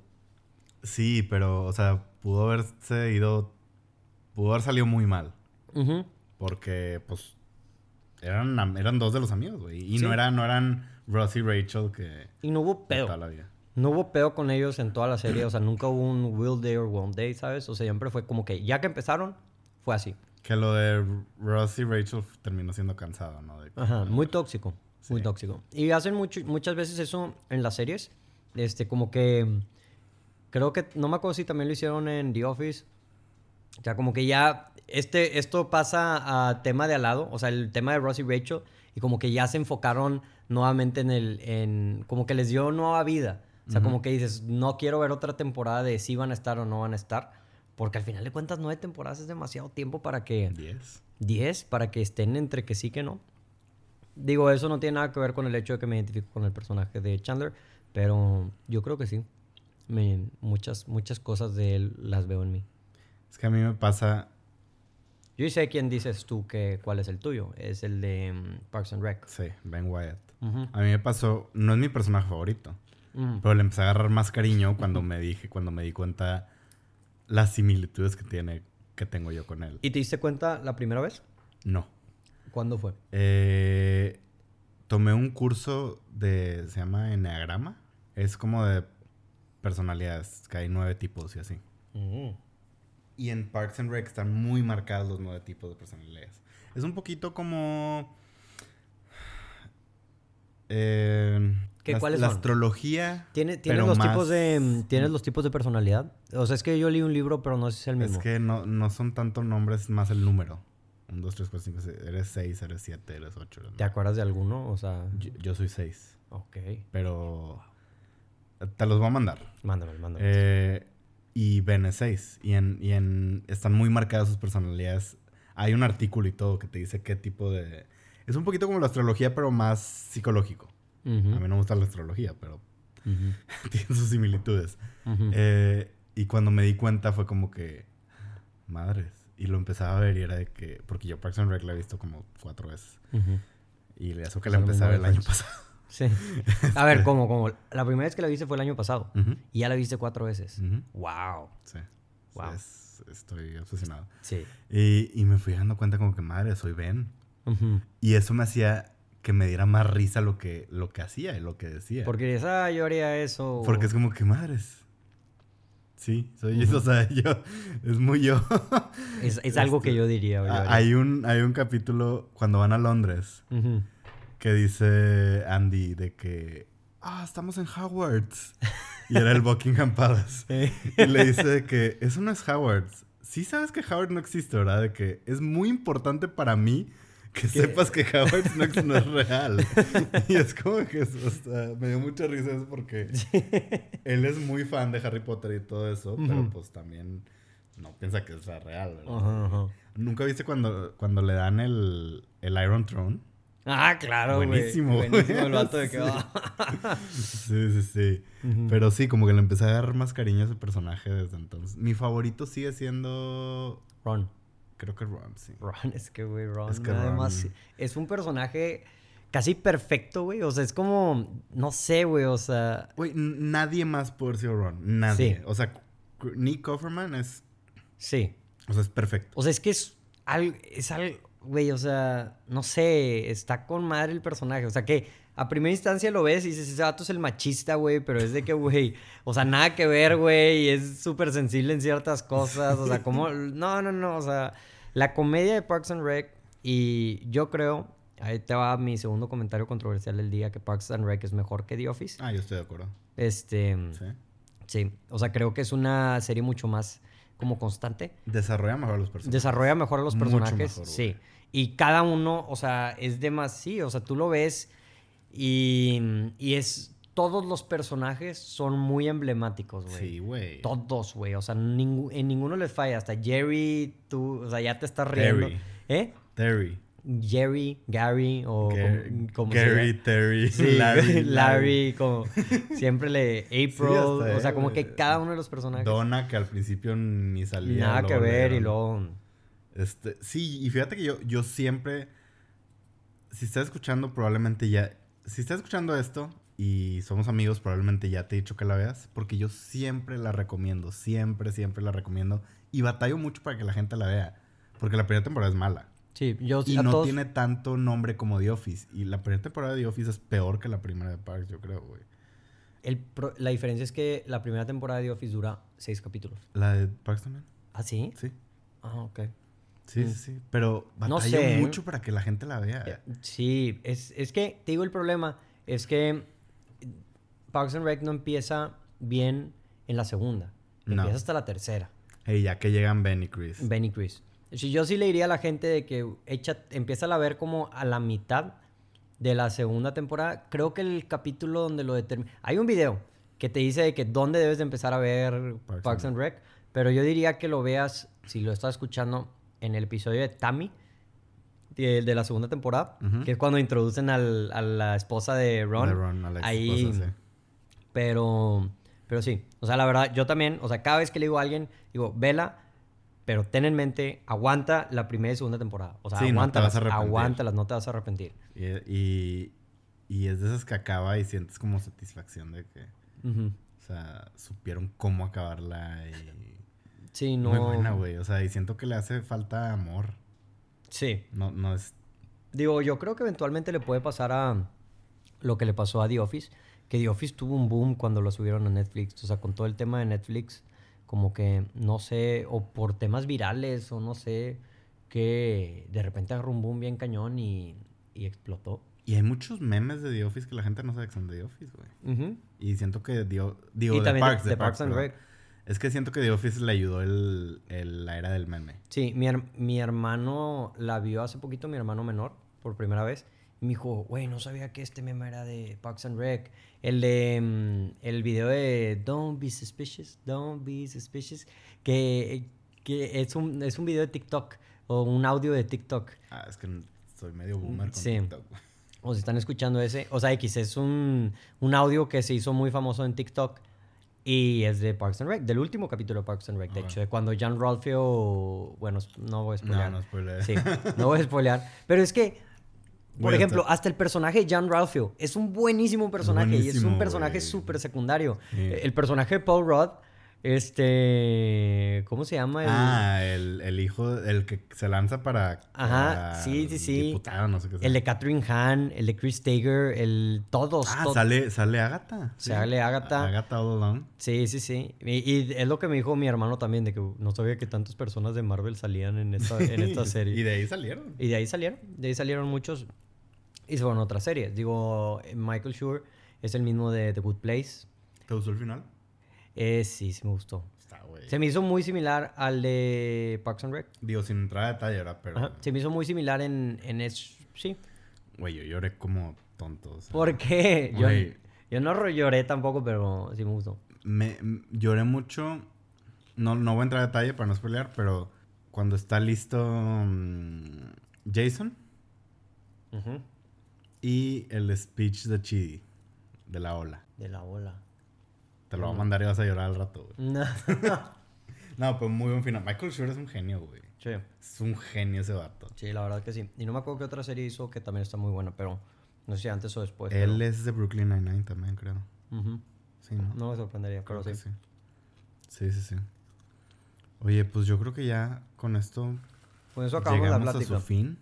Sí, pero, o sea, pudo haberse ido, pudo haber salido muy mal. Porque, pues, eran, eran dos de los amigos, güey. Y no, eran, no eran Ross y Rachel que... Y no hubo pedo. No hubo pedo con ellos en toda la serie. O sea, nunca hubo un Will Day or One Day, ¿sabes? O sea, siempre fue como que ya que empezaron, fue así. Que lo de Ross y Rachel terminó siendo cansado, ¿no? Ajá, muy tóxico. Muy tóxico. Y hacen mucho, muchas veces eso en las series. Este, como que. Creo que. No me acuerdo si también lo hicieron en The Office. O sea, como que ya. Este, esto pasa a tema de al lado. O sea, el tema de Ross y Rachel. Y como que ya se enfocaron nuevamente en el. En, como que les dio nueva vida. O sea, como que dices, no quiero ver otra temporada de si van a estar o no van a estar. Porque al final de cuentas, nueve temporadas es demasiado tiempo para que. Diez. Diez, para que estén entre que sí que no. Digo, eso no tiene nada que ver con el hecho de que me identifico con el personaje de Chandler, pero yo creo que sí. muchas, muchas cosas de él las veo en mí. Es que a mí me pasa. Yo sé quién dices tú que cuál es el tuyo. Es el de mm, Parks and Rec. Sí, Ben Wyatt. A mí me pasó. No es mi personaje favorito. Pero le empecé a agarrar más cariño cuando me dije, cuando me di cuenta las similitudes que tiene, que tengo yo con él. ¿Y te diste cuenta la primera vez? No. ¿Cuándo fue? Eh, tomé un curso de, se llama Enneagrama. Es como de personalidades, que hay nueve tipos y así. Mm. Y en Parks and Rec están muy marcados los nueve tipos de personalidades. Es un poquito como... Eh, la, astrología. ¿Tiene, ¿Tienes, los tipos de, ¿Tienes los tipos de personalidad? O sea, es que yo leí un libro, pero no sé si es el mismo. Es que no, no son tanto nombres, más el número. Un, dos, tres, cuatro, cinco, seis. Eres seis, eres siete, eres ocho. ¿Te acuerdas de alguno? O sea... Yo, soy seis. Ok. Pero... Te los voy a mandar. Mándame, mándame. Eh, y Ben es seis. Y en, y en... Están muy marcadas sus personalidades. Hay un artículo y todo que te dice qué tipo de... Es un poquito como la astrología, pero más psicológico. A mí no me gusta la astrología, pero tiene sus similitudes. Eh, y cuando me di cuenta fue como que, madres. Y lo empezaba a ver y era de que, porque yo Parks and Rec la he visto como cuatro veces. Y eso que la empecé a ver el año pasado. Sí. A ver, como, como, la primera vez que la viste fue el año pasado. Y ya la viste cuatro veces. Wow. Sí. Wow. estoy obsesionado. Sí. Y, y, me fui dando cuenta como que, madre, soy Ben. Y eso me hacía que me diera más risa lo que, lo que hacía y lo que decía. Porque dices, ah, yo haría eso. Porque es como que madres. Sí, soy eso, o sea, yo, es muy yo. Es, algo que este, yo diría. Hay un, hay un capítulo cuando van a Londres que dice Andy de que, ah, estamos en Howard's. Y era el Buckingham Palace. y le dice que eso no es Howard's. Sí sabes que Howard no existe, ¿verdad? De que es muy importante para mí que sepas que Howard Knox no es real. y es como que, o sea, me dio mucha risa eso porque él es muy fan de Harry Potter y todo eso, pero pues también no piensa que es real, ¿verdad? ¿Nunca viste cuando, cuando le dan el, el Iron Throne? Ah, claro, Buenísimo. Buenísimo el vato de que Sí, sí, sí. Pero sí, como que le empecé a dar más cariño a ese personaje desde entonces. Mi favorito sigue siendo... Ron. Creo que Ron, sí. Ron, es que, güey, Ron. Es que además es un personaje casi perfecto, güey. O sea, es como, no sé, güey, o sea... Güey, nadie más puede ser Ron. Nadie. O sea, Nick Offerman es... Sí. O sea, es perfecto. O sea, es que es algo, es algo, güey, o sea, no sé, está con madre el personaje. O sea, que a primera instancia lo ves y dices, ese vato es el machista, güey, pero es de que, güey, o sea, nada que ver, güey, es súper sensible en ciertas cosas, o sea, como, no, no, no, o sea, la comedia de Parks and Rec, y yo creo ahí te va mi segundo comentario controversial del día, que Parks and Rec es mejor que The Office. Ah, yo estoy de acuerdo. Este... Sí. Sí, o sea, creo que es una serie mucho más como constante. Desarrolla mejor a los personajes. Desarrolla mejor a los personajes, sí. Y cada uno, o sea, es de más, sí, o sea, tú lo ves y, y es todos los personajes son muy emblemáticos, güey. Sí, güey. Todos, güey. O sea, en ninguno les falla. Hasta Jerry, tú, o sea, ya te estás riendo. Terry. ¿Eh? Terry. Jerry, Gary o como, Gary, Terry, Larry, Larry, como siempre le April, o sea, como que cada uno de los personajes. Donna que al principio ni salía. Nada que ver y luego este, sí, y fíjate que yo yo siempre si estás escuchando probablemente ya si estás escuchando esto y somos amigos, probablemente ya te he dicho que la veas, porque yo siempre la recomiendo, siempre, siempre la recomiendo. Y batallo mucho para que la gente la vea, porque la primera temporada es mala. Sí, yo Y no tiene tanto nombre como The Office. Y la primera temporada de The Office es peor que la primera de Parks, yo creo, güey. la diferencia es que la primera temporada de The Office dura seis capítulos. ¿La de Parks también? ¿Ah, sí? Sí. Ah, ok. Sí, sí, mm. sí. Pero batallo no sé. mucho para que la gente la vea. Eh, sí, es, es que, te digo, el problema es que Parks and Rec no empieza bien en la segunda. Empieza hasta la tercera. Y ya que llegan Ben y Chris. Ben y Chris. Yo sí le diría a la gente de que echa, empieza a ver como a la mitad de la segunda temporada. Creo que el capítulo donde lo determina... Hay un video que te dice de que dónde debes de empezar a ver Parks, and Rec. Pero yo diría que lo veas, si lo estás escuchando, en el episodio de Tammy, de, de la segunda temporada, que es cuando introducen al, a la esposa de Ron. De Ron a la ahí, esposa, sí. Pero, pero sí, o sea, la verdad, yo también, o sea, cada vez que le digo a alguien, digo, vela, pero ten en mente, aguanta la primera y segunda temporada. O sea, sí, aguántalas, no aguántalas, no te vas a arrepentir. Y, y, es de esas que acaba y sientes como satisfacción de que, o sea, supieron cómo acabarla y... Sí, no... Muy buena, güey. O sea, y siento que le hace falta amor. Sí. No, no es... Digo, yo creo que eventualmente le puede pasar a lo que le pasó a The Office, que The Office tuvo un boom cuando lo subieron a Netflix. O sea, con todo el tema de Netflix como que, no sé, o por temas virales, o no sé, que de repente agarró un boom bien cañón y, y explotó. Y hay muchos memes de The Office que la gente no sabe que son de The Office, güey. Y siento que digo, de Parks, de, Parks, and Rec. Es que siento que The Office le ayudó el, el la era del meme. Sí, mi, mi hermano la vio hace poquito, mi hermano menor, por primera vez. Y me dijo, güey, no sabía que este meme era de Parks and Rec. El de. Mm, el video de Don't be suspicious, don't be suspicious. Que, que es, un, es un video de TikTok. O un audio de TikTok. Ah, es que soy medio boomer con sí. TikTok. O si están escuchando ese. O sea, X es un, un audio que se hizo muy famoso en TikTok. Y es de Parks and Rec, del último capítulo de Parks and Rec, de hecho, de cuando John Ralphio. Bueno, no voy a spoilear. No, no. Sí, no voy a spoilear. Pero es que por ejemplo, hasta el personaje de John Ralphio es un buenísimo personaje y es un personaje súper secundario. El personaje de Paul Rudd, este. ¿Cómo se llama? ah, el, hijo, el que se lanza para. Ajá, sí, sí, sí. Diputado, no sé qué El de Catherine Hahn, el de Chris Tager, el. Todos. Ah, sale, sale Agatha. Sale Agatha. Agatha All Along. Sí, sí, sí. Y, es lo que me dijo mi hermano también, de que no sabía que tantas personas de Marvel salían en esta, en esta serie. y de ahí salieron. Y de ahí salieron. De ahí salieron muchos. Y se fueron otras series. Digo, Michael Schur es el mismo de The Good Place. ¿Te gustó el final? Eh, sí, sí me gustó. Está, güey. Se me hizo muy similar al de Parks and Rec. Digo, sin entrar a detalle, ¿verdad? Pero... Se me hizo muy similar en, en eso. Sí. Güey, yo lloré como tonto. ¿Por qué? Yo, yo, no lloré tampoco, pero sí me gustó. Me, lloré mucho. No, no voy a entrar a detalle para no spoilear, pero cuando está listo mm, Jason. Ajá. Y el speech de Chidi, de la ola. De la ola. Te lo voy a mandar y vas a llorar al rato, güey. No. no, pues muy buen final. Michael Schur es un genio, güey. Sí. Es un genio ese vato. Sí, la verdad que sí. Y no me acuerdo qué otra serie hizo que también está muy buena, pero no sé si antes o después. Él es de Brooklyn Nine-Nine también, creo. Sí, ¿no? No me sorprendería, pero sí. sí. Sí, sí, sí. Oye, pues yo creo que ya con esto. Con eso acabamos la plática. a su fin.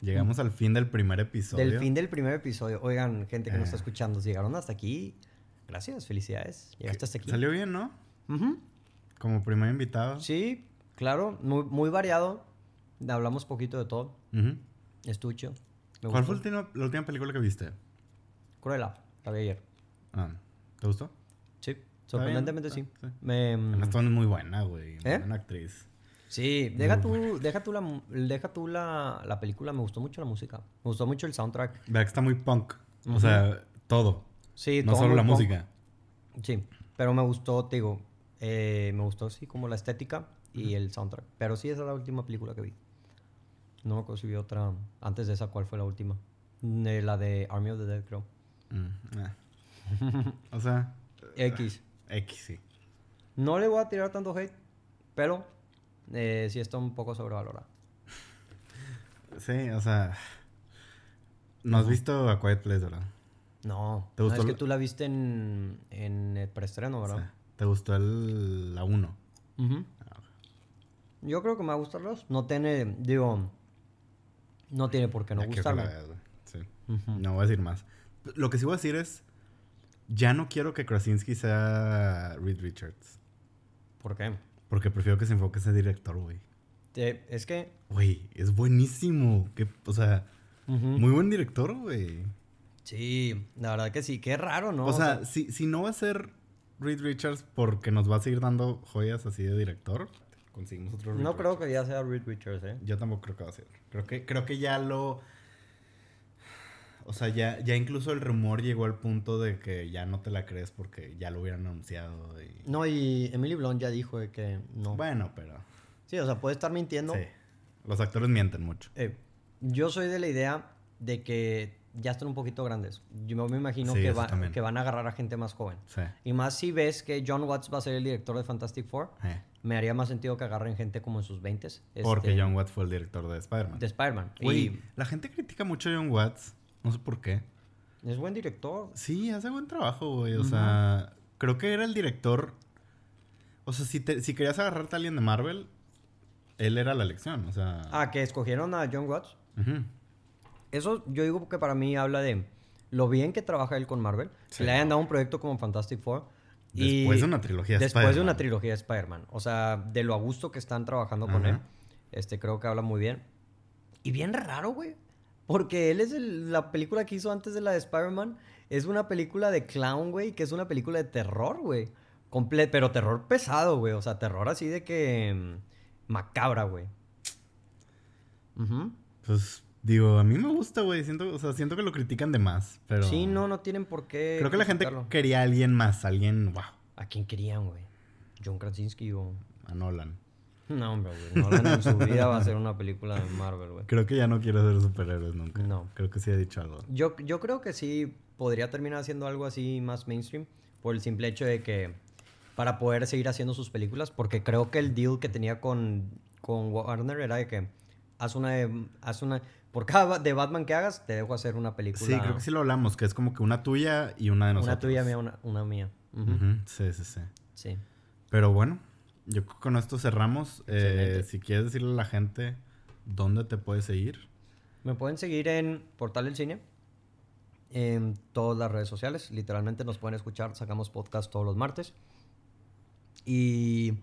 Llegamos al fin del primer episodio. Del fin del primer episodio. Oigan, gente que nos está eh. escuchando, si llegaron hasta aquí, gracias, felicidades. Llegaste hasta aquí. Salió bien, ¿no? Como primer invitado. Sí, claro, muy, muy variado. Hablamos poquito de todo. Estucho. ¿Cuál fue la última película que viste? Cruella, la vi ayer. Ah, ¿Te gustó? Sí, sorprendentemente sí. Me, mm, es muy buena, güey. ¿Eh? Buena actriz. Sí, deja tú, deja tú, la, deja tú la, la, película, me gustó mucho la música. Me gustó mucho el soundtrack. Vea que está muy punk. O sea, todo. Sí, No solo la música. Sí, pero me gustó, te digo, eh, me gustó sí como la estética y el soundtrack. Pero sí, esa es la última película que vi. No me vi otra antes de esa, ¿cuál fue la última? la de Army of the Dead, creo. Mm, ah. o sea... X. X, sí. No le voy a tirar tanto hate, pero eh, sí está un poco sobrevalorada. Sí, o sea... ¿No has visto A Quiet Place, verdad? No. ¿Te gustó? es que tú la viste en, en el preestreno, ¿verdad? ¿Te gustó el, la 1? Ah, Yo creo que me va a gustar los. No tiene, digo, no tiene por qué no gustarme. sí. No voy a decir más. Lo que sí voy a decir es, ya no quiero que Krasinski sea Reed Richards. ¿Por qué? Porque prefiero que se enfoque ese director, güey. es que... Güey, es buenísimo. Que, o sea, muy buen director, güey. Sí, la verdad que sí. Qué raro, ¿no? O, sea, si, si no va a ser Reed Richards porque nos va a seguir dando joyas así de director, conseguimos otro No creo que ya sea Reed Richards, ¿eh? Yo tampoco creo que va a ser. Creo que, creo que ya lo... O sea, ya, ya incluso el rumor llegó al punto de que ya no te la crees porque ya lo hubieran anunciado. No, y Emily Blunt ya dijo que no. Bueno, pero... Sí, o sea, puede estar mintiendo. Sí. Los actores mienten mucho. Eh, yo soy de la idea de que ya están un poquito grandes. Yo me imagino que, que van a agarrar a gente más joven. Sí. Y más si ves que John Watts va a ser el director de Fantastic Four, me haría más sentido que agarren gente como en sus 20 Porque este, John Watts fue el director de Spider-Man. De Spider-Man. Y la gente critica mucho a John Watts. No sé por qué. Es buen director. Sí, hace buen trabajo, güey. O sea, creo que era el director. O sea, si, si querías agarrarte a alguien de Marvel, él era la elección. O sea. Ah, que escogieron a John Watts. Eso yo digo que para mí habla de lo bien que trabaja él con Marvel. Que le hayan dado un proyecto como Fantastic Four. Después de una trilogía de Después de una trilogía de Spider-Man. O sea, de lo a gusto que están trabajando con él. Este, creo que habla muy bien. Y bien raro, güey. Porque él es la película que hizo antes de la de Spider-Man. Es una película de clown, güey, que es una película de terror, güey. pero terror pesado, güey. O sea, terror así de que... Mm, macabra, güey. Pues digo, a mí me gusta, güey. Siento, o sea, siento que lo critican de más, pero... Sí, no, no tienen por qué... Creo que la gente quería a alguien más, alguien... Wow. ¿A quién querían, güey? ¿John Krasinski o...? A Nolan. No, hombre, güey. Nolan en su vida va a hacer una película de Marvel, güey. Creo que ya no quiere ser superhéroes nunca. No. Creo que sí ha dicho algo. Yo, yo creo que sí podría terminar haciendo algo así más mainstream por el simple hecho de que para poder seguir haciendo sus películas, porque creo que el deal que tenía con, con Warner era de que haz una, haz una, por cada de Batman que hagas, te dejo hacer una película. Sí, creo que sí lo hablamos, que es como que una tuya y una de nosotros. Una tuya, mía, una, una mía. Sí, sí, sí. Sí. Pero bueno, yo con esto cerramos. Eh, si quieres decirle a la gente dónde te puedes seguir. Me pueden seguir en Portal del Cine, en todas las redes sociales. Literalmente nos pueden escuchar. Sacamos podcast todos los martes. Y,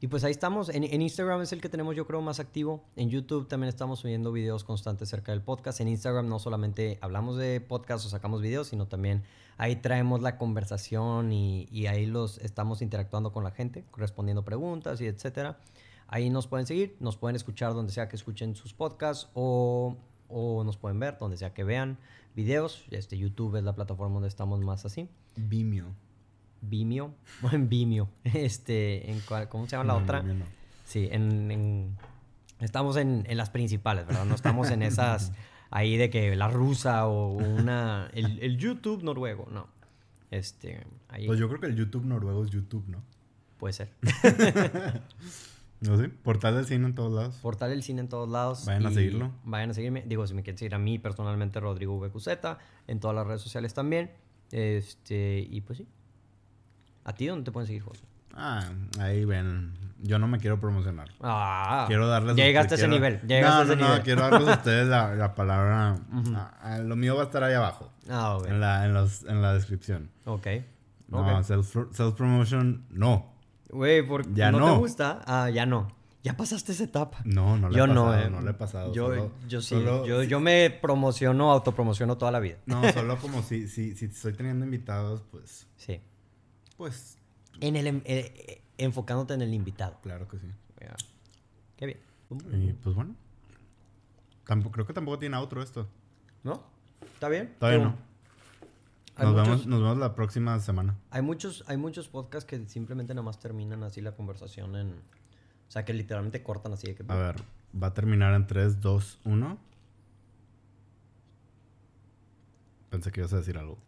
y pues ahí estamos. En, en, Instagram es el que tenemos yo creo más activo. En YouTube también estamos subiendo videos constantes cerca del podcast. En Instagram no solamente hablamos de podcast o sacamos videos, sino también ahí traemos la conversación y, ahí los estamos interactuando con la gente, respondiendo preguntas y etcétera. Ahí nos pueden seguir, nos pueden escuchar donde sea que escuchen sus podcasts o, nos pueden ver donde sea que vean videos. Este YouTube es la plataforma donde estamos más así. Vimeo. Vimeo, en Vimeo. Este, en ¿cómo se llama la otra? Sí, en, estamos en, en, las principales, ¿verdad? No estamos en esas ahí de que la rusa o una. El, YouTube noruego, no. Este. Pues yo creo que el YouTube noruego es YouTube, ¿no? Puede ser. ¿No sé? Portal del cine en todos lados. Portal del cine en todos lados. Vayan a seguirlo. Vayan a seguirme. Digo, si me quieren seguir a mí personalmente, Rodrigo VQZ. En todas las redes sociales también. Este. Y pues sí. ¿A ti dónde te pueden seguir, José? Ah, ahí ven. Yo no me quiero promocionar. Ah. Quiero darles. Llegaste a ese nivel. no, no, no. Quiero darles a ustedes la, palabra. Ah, lo mío va a estar ahí abajo. Ah, ok. En la, en los, en la descripción. Ok. No, self-promotion, no. Güey, porque ya no, no, te gusta. Ah, ya no. ¿Ya pasaste esa etapa? No, no le yo he pasado, no, eh. no le he pasado. Yo, yo sí, yo, yo, me promociono, autopromociono toda la vida. No, solo como si, si, si estoy teniendo invitados, pues... Sí. Pues... En el, eh, enfocándote en el invitado. Claro que sí. Qué bien. Y pues bueno. Tampoco, creo que tampoco tiene otro esto. ¿No? ¿Está bien? Todavía no. Nos, vemos, nos vemos la próxima semana. Hay muchos, hay muchos podcasts que simplemente nada más terminan así la conversación en... O sea, que literalmente cortan así de que... A ver, va a terminar en 3, 2, 1. Pensé que ibas a decir algo.